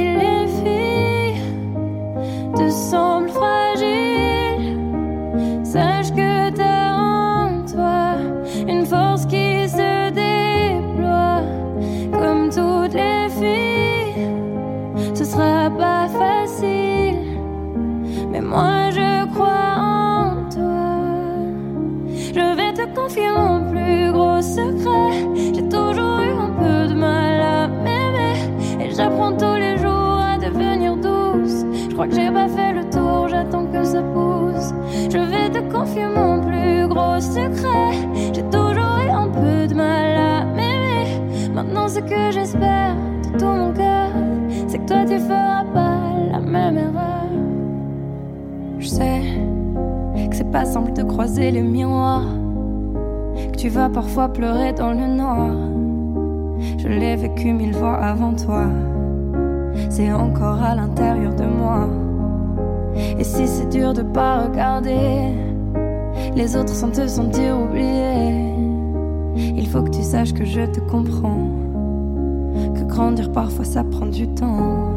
Je te confie mon plus gros secret. J'ai toujours eu un peu de mal à m'aimer. Et j'apprends tous les jours à devenir douce. Je crois que j'ai pas fait le tour, j'attends que ça pousse. Je vais te confier mon plus gros secret. J'ai toujours eu un peu de mal à m'aimer. Maintenant, ce que j'espère de tout mon cœur, c'est que toi tu feras pas la même erreur. Je sais que c'est pas simple de croiser les miroirs tu vas parfois pleurer dans le noir. Je l'ai vécu mille fois avant toi, c'est encore à l'intérieur de moi. Et si c'est dur de pas regarder les autres sans te sentir oublié, il faut que tu saches que je te comprends, que grandir parfois ça prend du temps.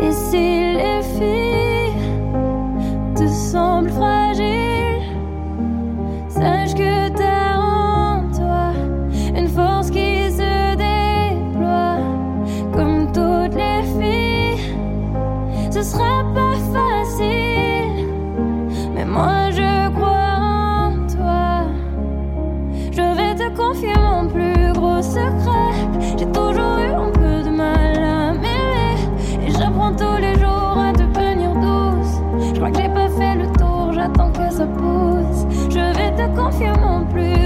Et si les filles te semblent fragiles, sache que confier mon plus gros secret. J'ai toujours eu un peu de mal à m'aimer. Et j'apprends tous les jours à devenir douce. Je crois que j'ai pas fait le tour, j'attends que ça pousse. Je vais te confier mon plus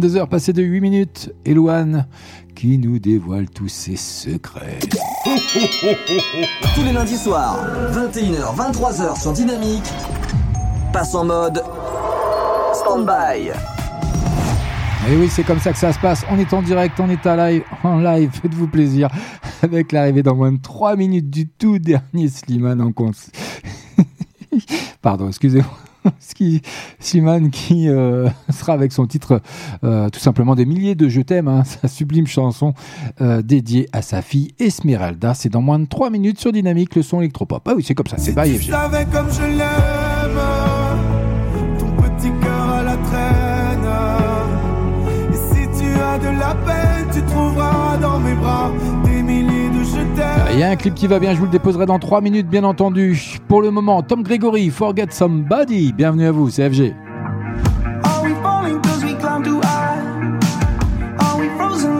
22h passées de 8 minutes, Elouane qui nous dévoile tous ses secrets. Tous les lundis soirs, 21h, 23h sur Dynamique, passe en mode stand-by. Et oui, c'est comme ça que ça se passe. On est en direct, on est à live, en live. Faites-vous plaisir avec l'arrivée dans moins de 3 minutes du tout dernier Slimane en cons. *laughs* Pardon, excusez-moi. *laughs* Ski- Slimane qui euh, *laughs* sera avec son titre euh, tout simplement des milliers de Je t'aime, hein, *laughs* sa sublime chanson euh, dédiée à sa fille Esmeralda. C'est dans moins de 3 minutes sur Dynamique, le son électropop. Ah oui, c'est comme ça, c'est FG. savais comme je l'aime Ton petit cœur à la traîne Et si tu as de la peine Tu trouveras dans mes bras Il y a un clip qui va bien, je vous le déposerai dans 3 minutes, bien entendu. Pour le moment, Tom Gregory, Forget Somebody. Bienvenue à vous, c'est FG. Are we falling we high? Are we frozen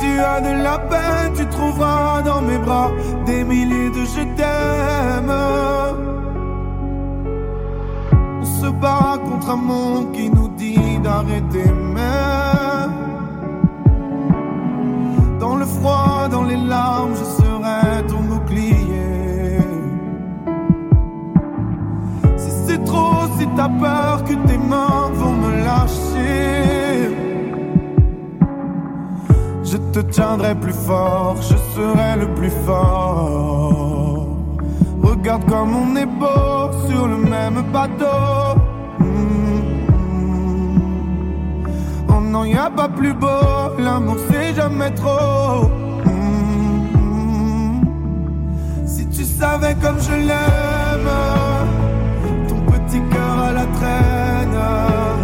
Tu as de la peine, tu trouveras dans mes bras des milliers de je t'aime. On se bat contre un monde qui nous dit d'arrêter, mais dans le froid, dans les larmes, je serai ton bouclier. Si c'est trop, si t'as peur que tes mains vont me lâcher, je te tiendrai plus fort, je serai le plus fort. Regarde comme on est beau sur le même bateau. Oh non, y a pas plus beau, l'amour c'est jamais trop. Mm. Si tu savais comme je l'aime, ton petit cœur à la traîne.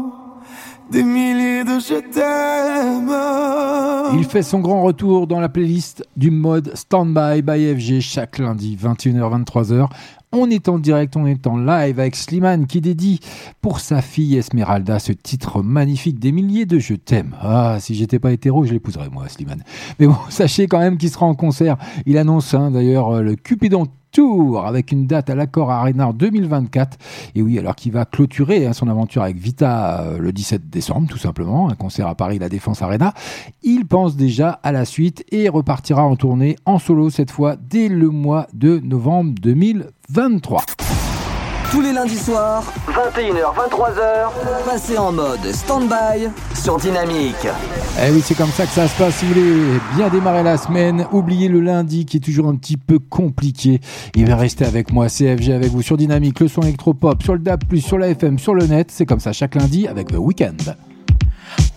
je t'aime. Il fait son grand retour dans la playlist du mode Standby by FG chaque lundi 21h-23h. On est en direct, on est en live avec Slimane qui dédie pour sa fille Esmeralda ce titre magnifique des milliers de Je t'aime. Ah, si j'étais pas hétéro, je l'épouserais moi, Slimane. Mais bon, *laughs* sachez quand même qu'il sera en concert. Il annonce hein, d'ailleurs euh, le Cupidon Tour avec une date à l'accord Arena en 2024. Et oui, alors qu'il va clôturer hein, son aventure avec Vita euh, le 17 décembre, tout simplement, un concert à Paris, la Défense Arena. Il pense déjà à la suite et repartira en tournée en solo cette fois dès le mois de novembre 2023. Tous les lundis soirs, 21h, 23h, passez en mode stand-by sur Dynamique. Eh oui, c'est comme ça que ça se passe. Si vous voulez bien démarrer la semaine, oubliez le lundi qui est toujours un petit peu compliqué. Il va rester avec moi, CFG avec vous sur Dynamique, le son électropop, sur le DAB+, sur la FM, sur le net. C'est comme ça chaque lundi avec The Weeknd.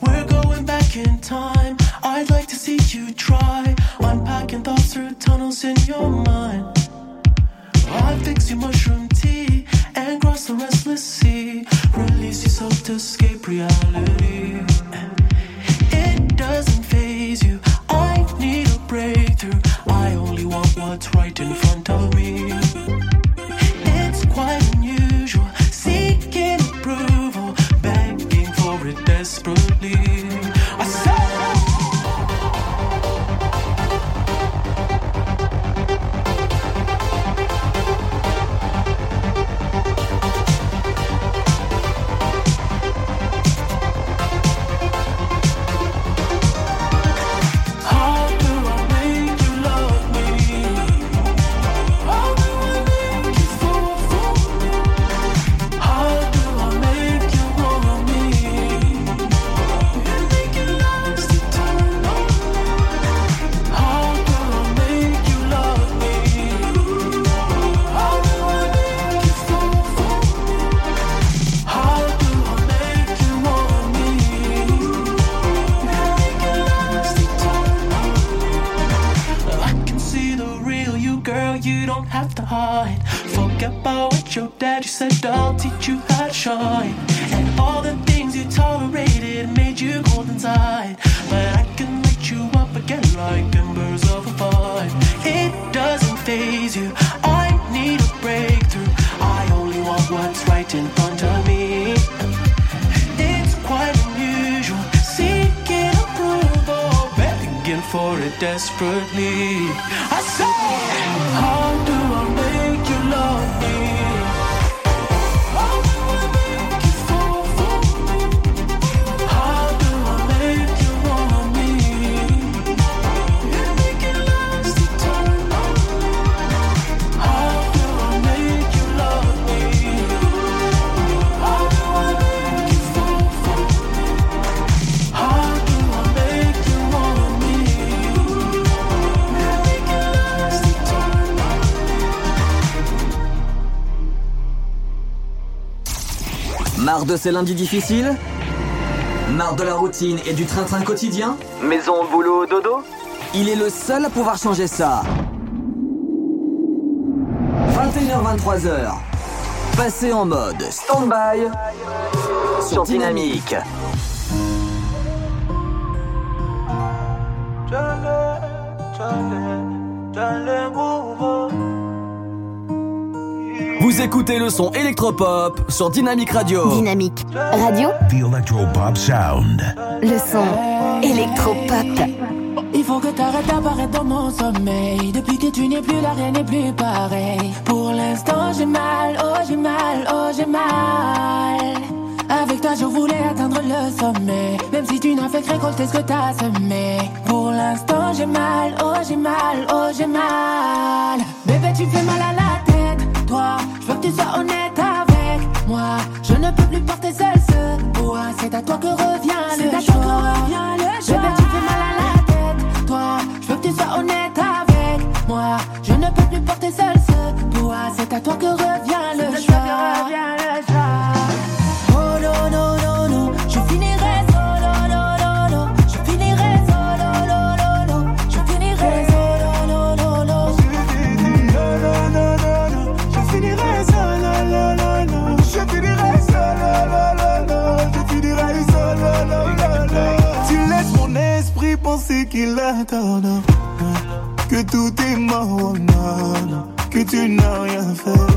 We're going back in time. I'd like to see you try. Unpacking thoughts through tunnels in your mind. I'll fix your mushroom tea and cross the restless sea. Release yourself to escape reality. It doesn't phase you. I need a breakthrough. I only want what's right in front of me. It's quite unusual. Seeking approval, begging for it desperately. Forget about what your daddy said, I'll teach you how to shine. And all the things you tolerated made you cold inside. But I can light you up again like embers of a fire. It doesn't phase you, I need a breakthrough. I only want what's right in front of me. It's quite unusual, seeking approval, begging for it desperately. I say, How do make you love me? Marre de ces lundis difficiles Marre de la routine et du train-train quotidien Maison, boulot, dodo Il est le seul à pouvoir changer ça. 21h-23h. Passez en mode stand-by sur Dynamique. Vous écoutez le son électropop sur Dynamique Radio. Dynamique Radio, The Electropop Sound. le son électropop. Il faut que t'arrêtes d'apparaître dans mon sommeil. Depuis que tu n'es plus là, rien n'est plus pareil. Pour l'instant, j'ai mal, oh j'ai mal, oh j'ai mal. Avec toi, je voulais atteindre le sommet. Même si tu n'as fait que récolter ce que t'as semé. Pour l'instant, j'ai mal, oh j'ai mal, oh j'ai mal. Bébé, tu fais mal à la tête. Toi, je veux que tu sois honnête avec moi. Je ne peux plus porter seul ce poids. C'est à toi que revient C'est le à choix. toi que revient le choix. Bébé, tu fais mal à la tête. Toi, je veux que tu sois honnête avec moi. Je ne peux plus porter seul ce poids. C'est à toi que revient tout est mort, que tu n'as rien fait.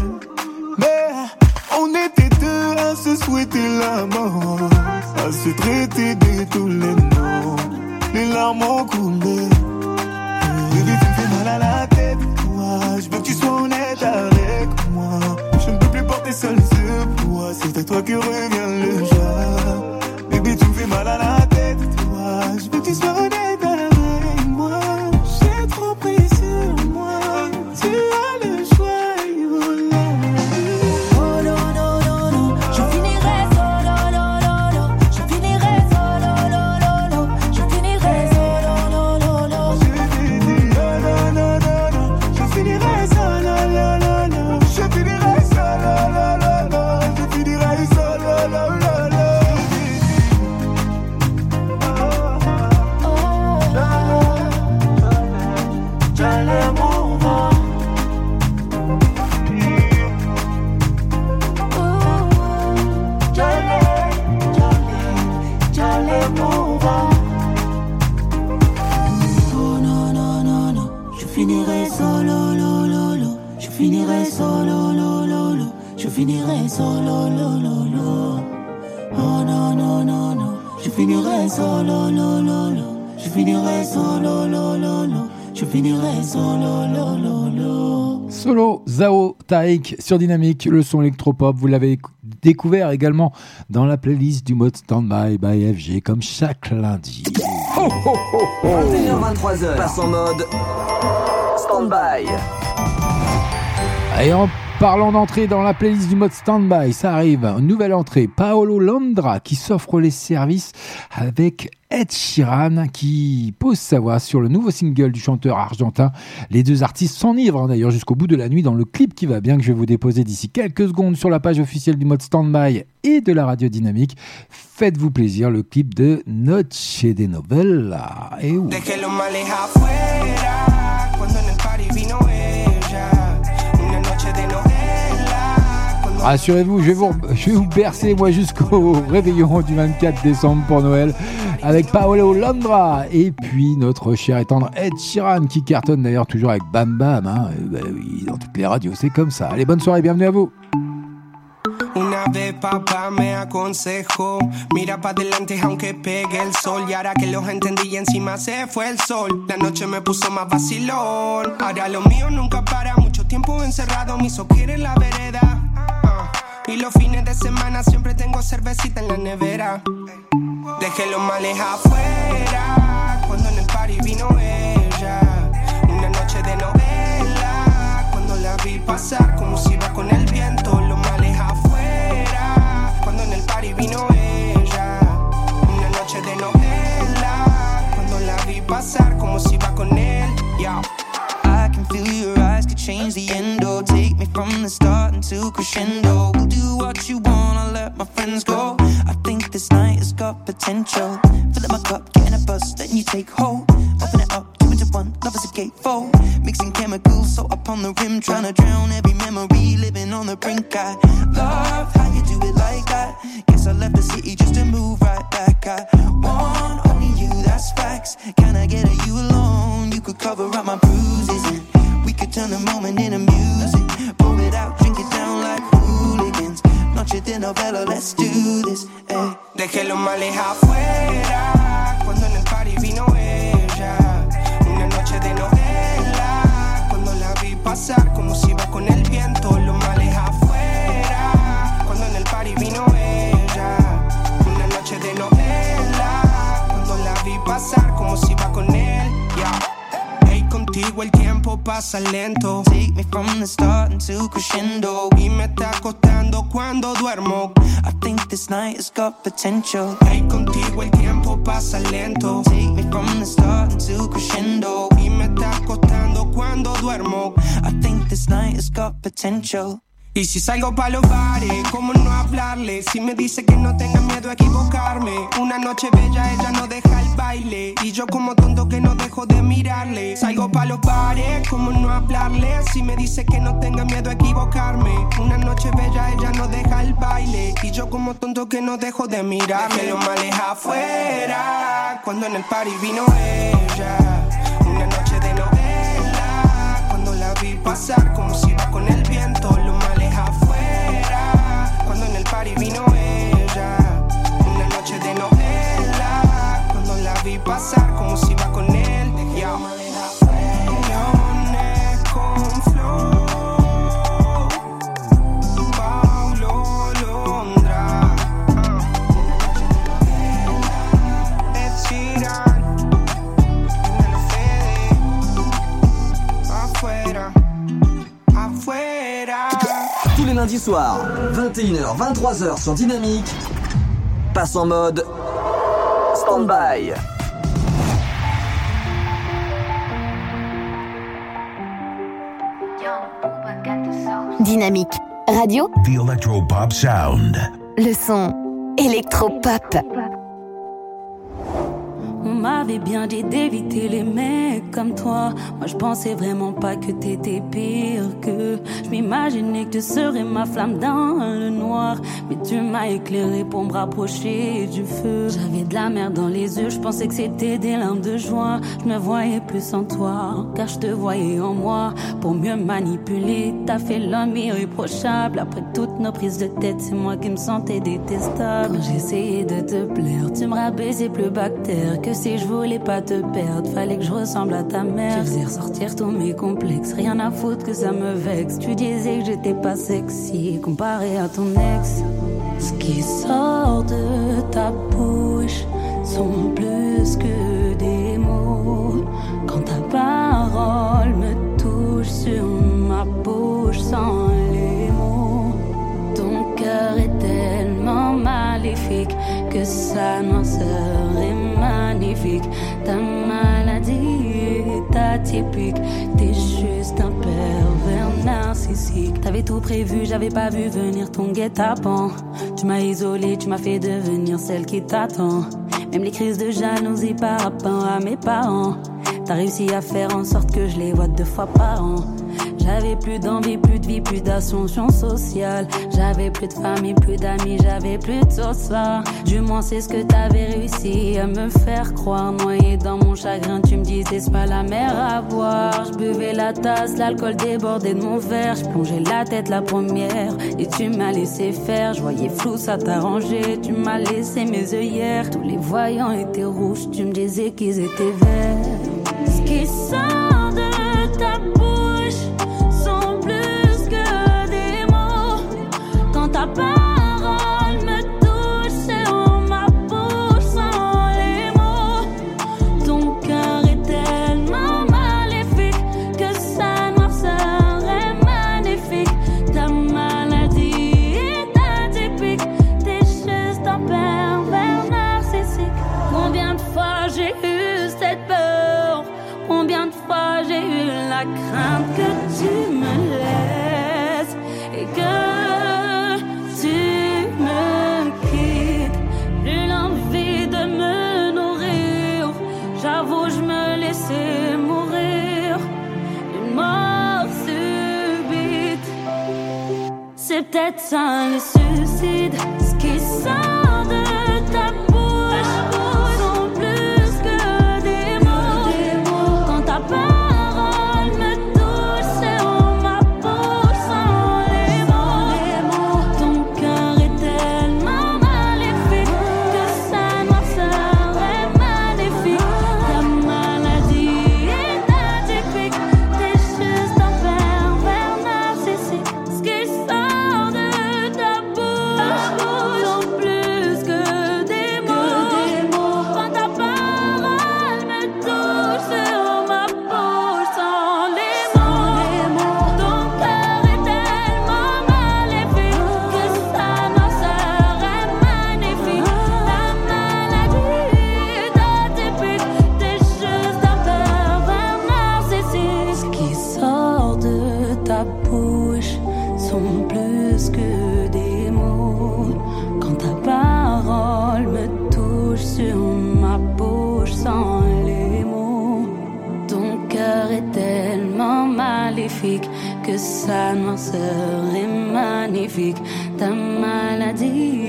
Mais on était deux à se souhaiter la mort, à se traiter de tous les noms. Les larmes ont coulé. Bébé, tu me fais mal à la tête, toi. Je veux que tu sois honnête avec moi. Je ne peux plus porter seul ce poids. C'est à toi que revient le joie. Bébé, tu me fais mal à la tête, toi. Je veux que tu sois finirai solo, lo, lo, lo. Oh non, non, non, non. Je finirai solo, lo, lo, lo. Je finirai solo, lo, lo, lo. Je finirai solo, lo, lo, lo. Solo Zao Taik sur Dynamique, le son électropop. Vous l'avez écou- découvert également dans la playlist du mode Standby by FG, comme chaque lundi. 21h-23h. Passe en mode stand-by. Et en parlant d'entrée dans la playlist du mode Standby, ça arrive, nouvelle entrée, Paolo Landra qui s'offre les services avec Ed Sheeran qui pose sa voix sur le nouveau single du chanteur argentin. Les deux artistes s'enivrent d'ailleurs jusqu'au bout de la nuit dans le clip qui va bien que je vais vous déposer d'ici quelques secondes sur la page officielle du mode Standby et de la radio dynamique. Faites-vous plaisir, le clip de Noche de Novella. Et Rassurez-vous, je je vais vous bercer moi jusqu'au *laughs* réveillon du 24 décembre pour Noël avec Paolo Londra et puis notre cher et tendre Ed Sheeran qui cartonne d'ailleurs toujours avec Bam Bam. Hein. Ben oui, dans toutes les radios, c'est comme ça. Allez, bonne soirée, bienvenue à vous. Una vez papá me aconsejó, mira pa' adelante aunque pegue el sol. Y ahora que los entendí encima se fue el sol, la noche me puso más vacilón. Ahora lo mío nunca para, mucho tiempo encerrado, mis ojos la vereda. Y los fines de semana siempre tengo cervecita en la nevera. Dejé los males afuera, cuando en el party vino ella. Una noche de novela, cuando la vi pasar como si iba con el viento. Los males afuera, cuando en el party vino ella. Una noche de novela, cuando la vi pasar como si iba con él. Yeah. I can feel eyes change the endo. Take me from the start into crescendo. We'll do what you want, I'll let my friends go. I think this night has got potential. Fill up my cup, get in a bus, then you take hold. Open it up, two into one, love is a gatefold. Mixing chemicals, so up on the rim, trying to drown every memory, living on the brink. I love how you do it like that. Guess I left the city just to move right back. I want only you, that's facts. Can I get a you alone? You could cover up my bruises. And could eh. Dejé los males afuera cuando en el party vino ella. Una noche de novela cuando la vi pasar como si iba con el viento. Los males afuera cuando en el party vino ella. Una noche de novela cuando la vi pasar como si contigo el tiempo pasa lento. Take me from the start into crescendo. Y me está costando cuando duermo. I think this night has got potential. Ey, contigo el tiempo pasa lento. Take me from the start into crescendo. Y me está costando cuando duermo. I think this night has got potential. Y si salgo pa' los bares, ¿cómo no hablarle? Si me dice que no tenga miedo a equivocarme. Una noche bella, ella no deja el baile. Y yo como tonto que no dejo de mirarle. Salgo pa' los bares, ¿cómo no hablarle? Si me dice que no tenga miedo a equivocarme. Una noche bella, ella no deja el baile. Y yo como tonto que no dejo de mirarle. Dejé los males afuera, cuando en el party vino ella. Una noche de novela, cuando la vi pasar como si iba con el viento. Party vino ella. Una noche de novela, cuando la vi pasar como si iba con él. Yeah. Leones con flow, Paulo Londra, Ed Sheeran, Nelo Fede, afuera, afuera. Lundis soirs, 21h, 23h sur Dynamique, passe en mode stand-by. Dynamique Radio, The Electropop Sound. le son électropop. On m'avait bien dit d'éviter les mecs comme toi. Moi, je pensais vraiment pas que t'étais pire que. Je m'imaginais que tu serais ma flamme dans le noir. Mais tu m'as éclairé pour me rapprocher du feu. J'avais de la merde dans les yeux, je pensais que c'était des larmes de joie. Je me voyais plus en toi, car je te voyais en moi. Pour mieux manipuler, t'as fait l'homme irréprochable. Après toutes nos prises de tête, c'est moi qui me sentais détestable. Quand j'essayais de te plaire, tu me rabaissais plus bactère que si je voulais pas te perdre. Fallait que je ressemble à ta mère. Tu faisais ressortir tous mes complexes. Rien à foutre que ça me vexe. Tu disais que j'étais pas sexy comparé à ton ex. Ce qui sort de ta bouche sont plus que des mots. Quand ta parole me touche sur ma bouche sans que sa noirceur est magnifique. Ta maladie est atypique. T'es juste un pervers narcissique. T'avais tout prévu, j'avais pas vu venir ton guet-apens. Tu m'as isolé, tu m'as fait devenir celle qui t'attend. Même les crises de jalousie par rapport à mes parents. T'as réussi à faire en sorte que je les vois deux fois par an. J'avais plus d'envie, plus de vie, plus d'ascension sociale. J'avais plus de famille, plus d'amis, j'avais plus de ça. Du moins, c'est ce que t'avais réussi à me faire croire. Noyé dans mon chagrin, tu me disais c'est pas la mer à boire. Je buvais la tasse, l'alcool débordait de mon verre. Je plongeais la tête la première et tu m'as laissé faire. Je voyais flou, ça t'arrangeait. Tu m'as laissé mes œillères. Tous les voyants étaient rouges, tu me disais qu'ils étaient verts. Peut-être ça le suicide, sa noirceur est magnifique. Ta maladie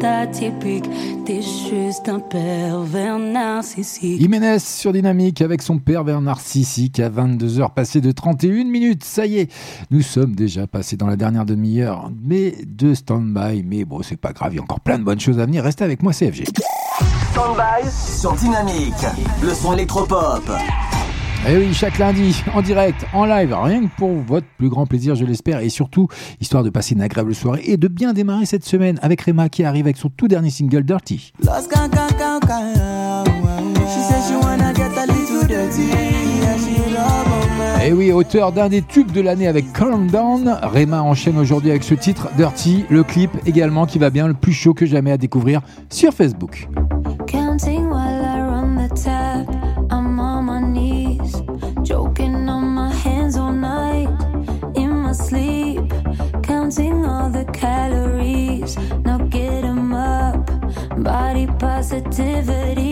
est atypique, t'es juste un pervers narcissique. Jiménez sur Dynamique avec son pervers narcissique à 22h passé de 31 minutes. Ça y est, nous sommes déjà passés dans la dernière demi-heure mais de stand-by. Mais bon, c'est pas grave, il y a encore plein de bonnes choses à venir. Restez avec moi, CFG. Stand-by sur Dynamique. Le son électropop. Et Eh oui, chaque lundi, en direct, en live, rien que pour votre plus grand plaisir, je l'espère, et surtout, histoire de passer une agréable soirée et de bien démarrer cette semaine avec Rema qui arrive avec son tout dernier single Dirty. Et oui, auteur d'un des tubes de l'année avec Calm Down, Rema enchaîne aujourd'hui avec ce titre Dirty, le clip également qui va bien, le plus chaud que jamais à découvrir sur Facebook. sensitivity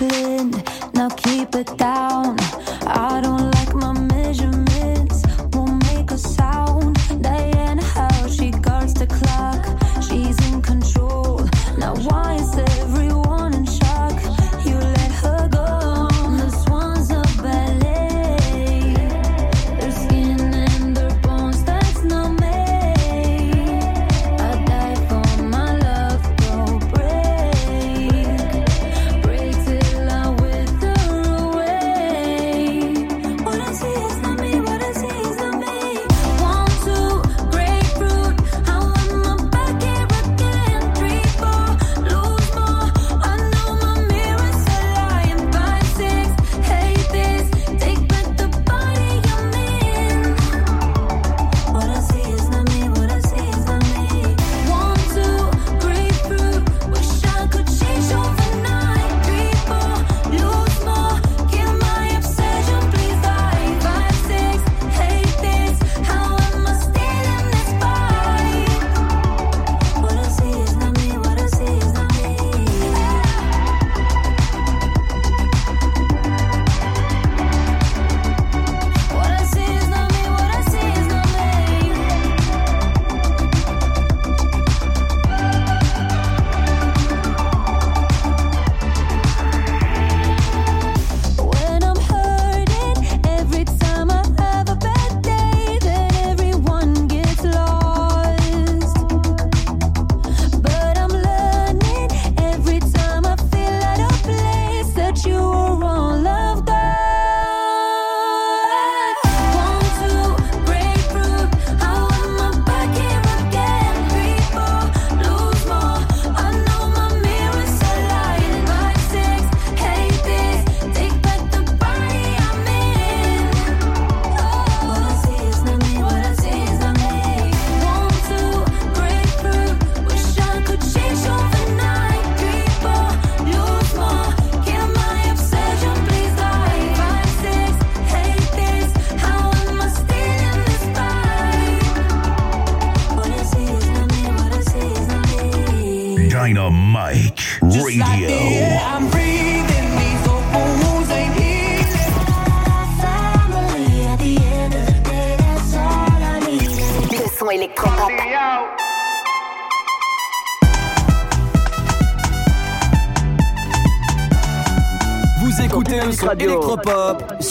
Now keep it down. I don't like my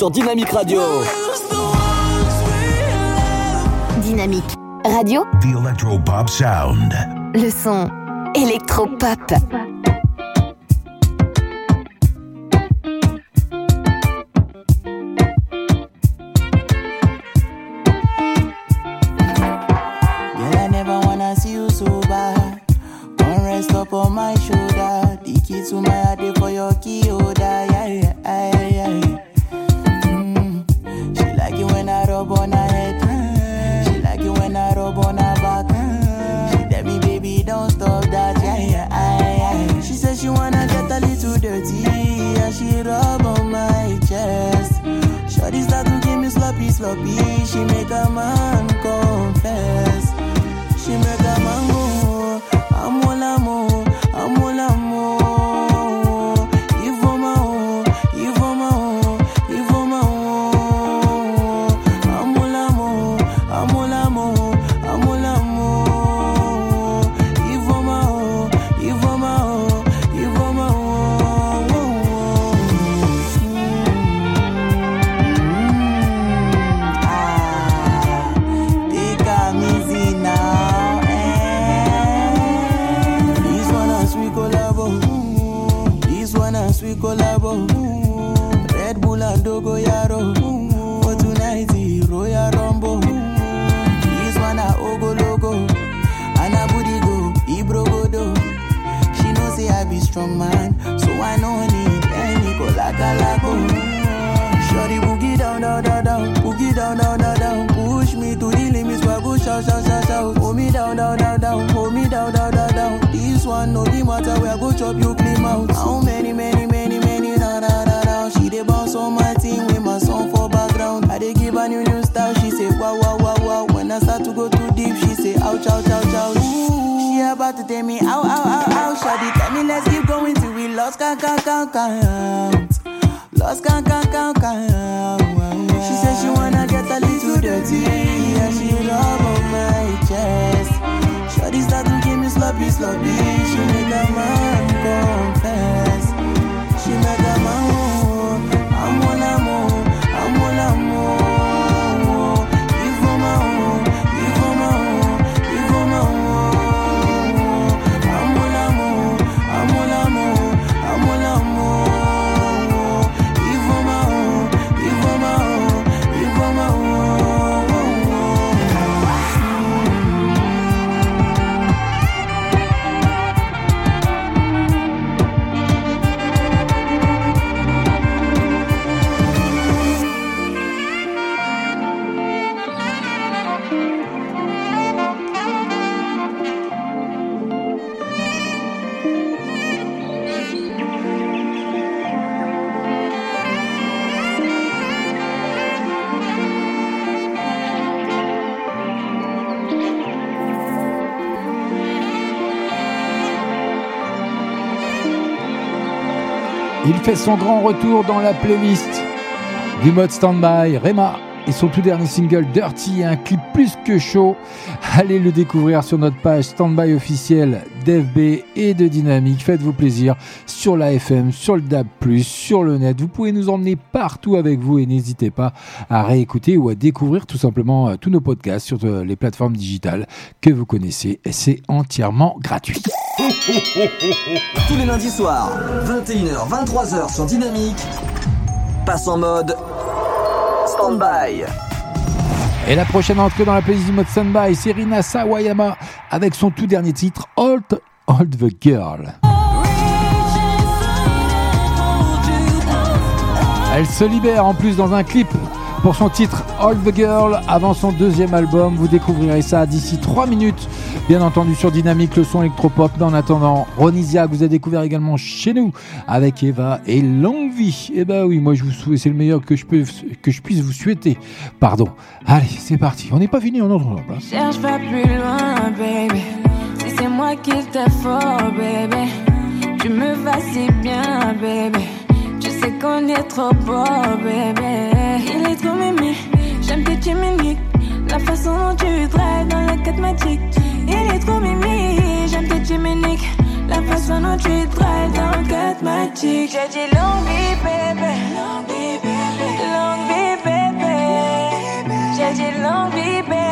sur Dynamique Radio. Dynamique Radio. The Electropop Sound. Le son électropop. Fait son grand retour dans la playlist du mode standby. Rema et son tout dernier single Dirty, un clip plus que chaud. Allez le découvrir sur notre page standby officielle d'FB et de Dynamique. Faites-vous plaisir sur la FM, sur le DAB+, sur le net. Vous pouvez nous emmener partout avec vous et n'hésitez pas à réécouter ou à découvrir tout simplement euh, tous nos podcasts sur euh, les plateformes digitales que vous connaissez. C'est entièrement gratuit. *laughs* Tous les lundis soirs, 21h, 23h sur Dynamique, passe en mode stand-by. Et la prochaine entrée dans la playlist du mode Standby, c'est Rina Sawayama avec son tout dernier titre, Hold, Hold the Girl. Elle se libère en plus dans un clip pour son titre All the Girl avant son deuxième album. Vous découvrirez ça d'ici 3 minutes. Bien entendu sur Dynamique, le son électropop. Mais en attendant, Ronisia, vous avez découvert également chez nous avec Eva et Longue Vie. Eh ben oui, moi je vous souhaite, c'est le meilleur que je, peux, que je puisse vous souhaiter. Pardon. Allez, c'est parti. On n'est pas fini, on en hein. place. Plus loin, baby. Si c'est moi qui baby. Tu me vas si bien, baby. Tu sais qu'on est trop beau, baby. Il est J'aime tes chiminiques, la façon dont tu drives dans la catmatique. Il est trop mimi, j'aime tes chiminiques, la façon dont tu drives dans la catmatique. J'ai dit long vie bébé, long vie bébé, long. J'ai dit long vie bébé.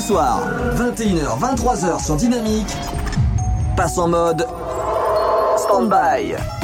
soir, 21h, 23h sur Dynamique, passe en mode stand-by.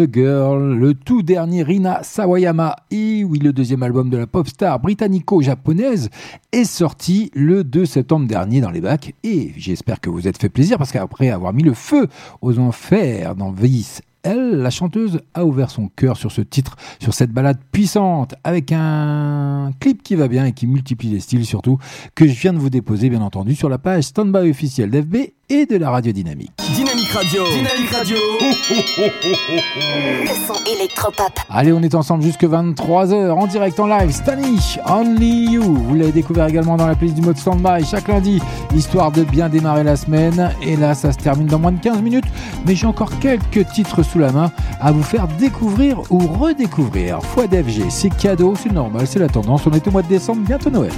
The Girl, le tout dernier Rina Sawayama, et oui, le deuxième album de la pop star britannico-japonaise, est sorti le 2 septembre dernier dans les bacs. Et j'espère que vous êtes fait plaisir parce qu'après avoir mis le feu aux enfers dans Vice elle, la chanteuse, a ouvert son cœur sur ce titre, sur cette balade puissante, avec un clip qui va bien et qui multiplie les styles surtout, que je viens de vous déposer bien entendu sur la page Standby officielle d'FB et de la radio dynamique. Dynamique Radio Dynamique Radio oh, oh, oh, Le son électropop. Allez, on est ensemble jusque 23h en direct en live. Stanley, Only You. Vous l'avez découvert également dans la playlist du mode standby chaque lundi, histoire de bien démarrer la semaine. Et là, ça se termine dans moins de 15 minutes. Mais j'ai encore quelques titres sous la main à vous faire découvrir ou redécouvrir. Fois d'FG, c'est cadeau, c'est normal, c'est la tendance. On est au mois de décembre, bientôt Noël.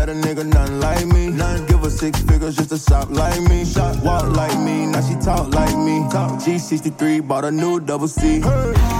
met a nigga none like me. None give her six figures just to shop like me. Shot walk like me, now she talk like me. Talk G63, bought a new double C. Hey.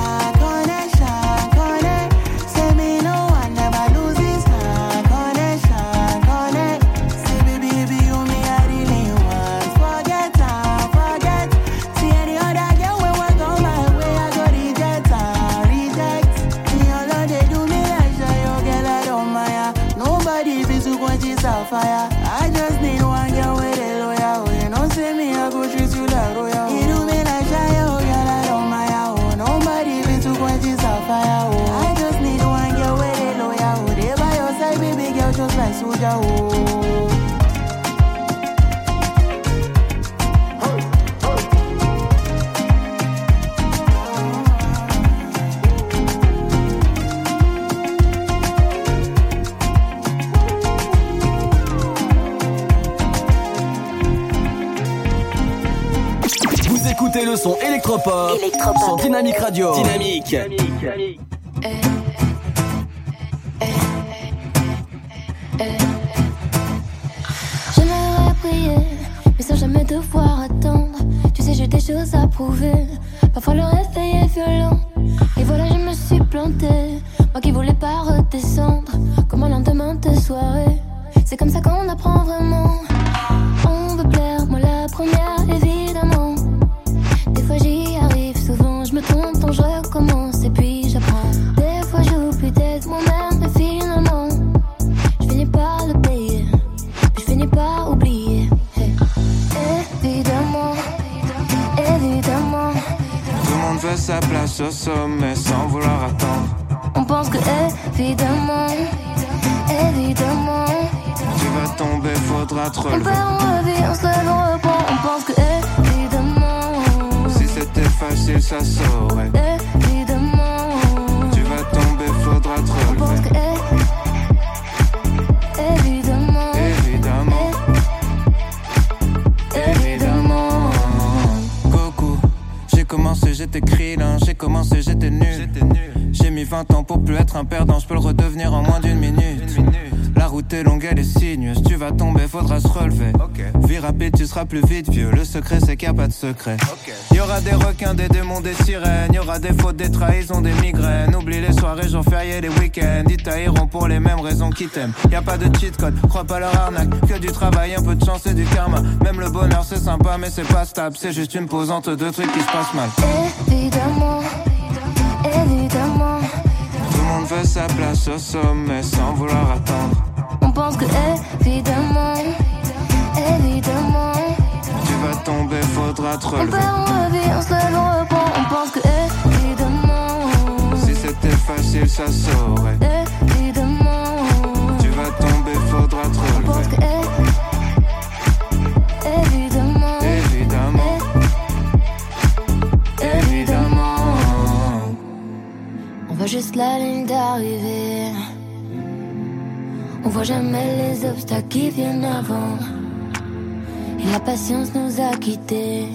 Electropop, Electropop. sur Dynamique Radio. Dynamique. Dynamique. Dynamique. Prier, mais sans jamais devoir attendre. Tu sais, j'ai des choses à prouver. Parfois le plus vite vieux. Le secret, c'est qu'il n'y a pas de secret. Y aura des requins, des démons, des sirènes. Y aura des fautes, des trahisons, des migraines. Oublie les soirées, jours fériés, les week-ends. Ils tailleront pour les mêmes raisons qu'ils t'aiment. Y a pas de cheat code, crois pas leur arnaque. Que du travail, un peu de chance et du karma. Même le bonheur, c'est sympa, mais c'est pas stable. C'est juste une pause entre deux trucs qui se passent mal. Évidemment, évidemment, Tout le monde veut sa place au sommet sans vouloir attendre. on pense que évidemment, évidemment, tomber, faudra te on relever. perd, on revient, on se lève, on reprend, on pense que évidemment, Si c'était facile, ça saurait. évidemment, Tu vas tomber, faudra te on pense que é- évidemment, Évidemment, évidemment. on voit juste la ligne d'arrivée. On voit jamais les obstacles qui viennent avant. La patience nous a quittés.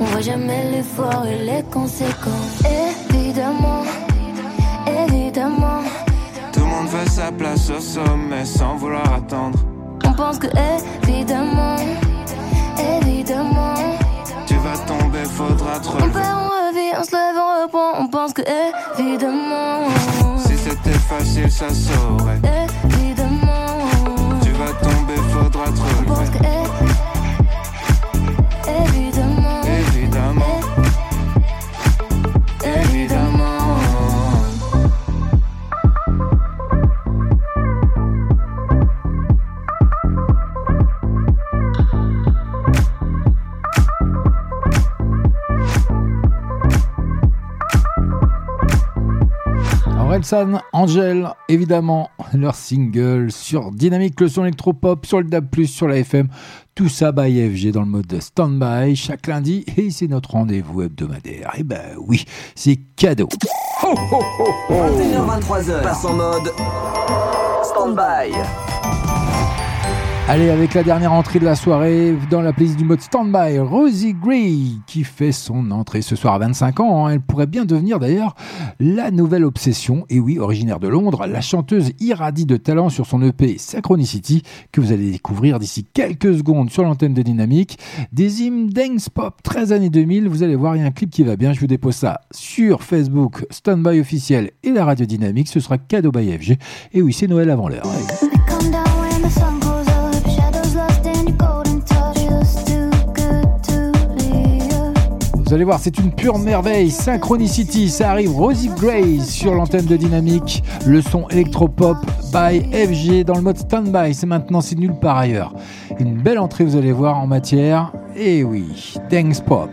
On voit jamais l'effort et les conséquences. Évidemment, évidemment, Tout le monde veut sa place au sommet sans vouloir attendre. on pense que évidemment, évidemment, Tu vas tomber, faudra te on relever. perd, on revient, on se lève, on reprend, on pense que évidemment, Si c'était facile, ça saurait. Tomber, Orelsan, Angel, évidemment, leur single sur Dynamique, le son électropop, sur le DAB+, sur la FM, tout ça by FG dans le mode stand-by chaque lundi et c'est notre rendez-vous hebdomadaire. Et ben oui, c'est cadeau. 21h23h, passe en mode stand-by. Allez, avec la dernière entrée de la soirée dans la playlist du mode Standby, Rosie Gray qui fait son entrée ce soir à 25 ans. hein. Elle pourrait bien devenir d'ailleurs la nouvelle obsession. Et oui, originaire de Londres, la chanteuse irradie de talent sur son EP Synchronicity que vous allez découvrir d'ici quelques secondes sur l'antenne de Dynamique. Des hymnes dance pop 13 années 2000. Vous allez voir, il y a un clip qui va bien. Je vous dépose ça sur Facebook, Standby officiel et la radio Dynamique. Ce sera cadeau by FG. Et oui, c'est Noël avant l'heure. Vous allez voir, c'est une pure merveille. Synchronicity, ça arrive. Rosie Gray sur l'antenne de Dynamique. Le son électropop by FG dans le mode standby. C'est maintenant, c'est nulle part ailleurs. Une belle entrée, vous allez voir, en matière. Et oui, dance pop.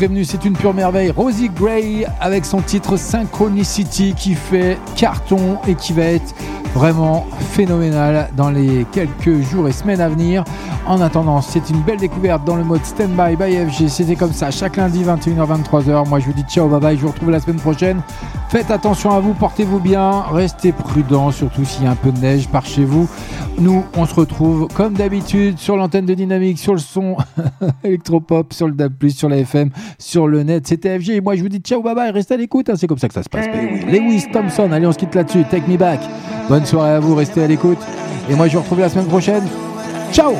Prévenu, c'est une pure merveille. Rosie Gray avec son titre Synchronicity qui fait carton et qui va être vraiment phénoménal dans les quelques jours et semaines à venir. En attendant, c'est une belle découverte dans le mode Standby by FG. C'était comme ça, chaque lundi 21h-23h. Moi, je vous dis ciao, bye bye. Je vous retrouve la semaine prochaine. Faites attention à vous, portez-vous bien, restez prudents, surtout s'il y a un peu de neige par chez vous. Nous, on se retrouve comme d'habitude sur l'antenne de Dynamique, sur le son *laughs* électropop, sur le DAB+, sur la FM, sur le net. C'était FG. Et moi, je vous dis ciao, bye bye. Restez à l'écoute. hein, c'est comme ça que ça se passe. Lewis Thompson. Allez, on se quitte là-dessus. Take me back. Bonne soirée à vous. Restez à l'écoute. Et moi, je vous retrouve la semaine prochaine. Ciao.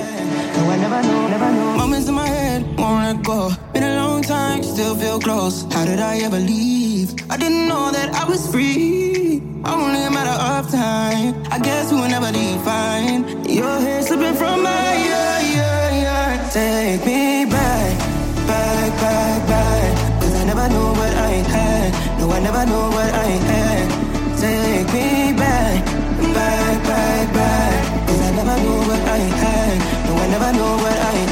Time, still feel close. How did I ever leave? I didn't know that I was free. Only a matter of time. I guess we'll never define. Your hair slipping from my ear, yeah, yeah. Take me back, back, back, back. Cause I never knew what I had. No, I never knew what I had. Take me back, back, back, back. Cause I never knew what I had. No, I never knew what I had.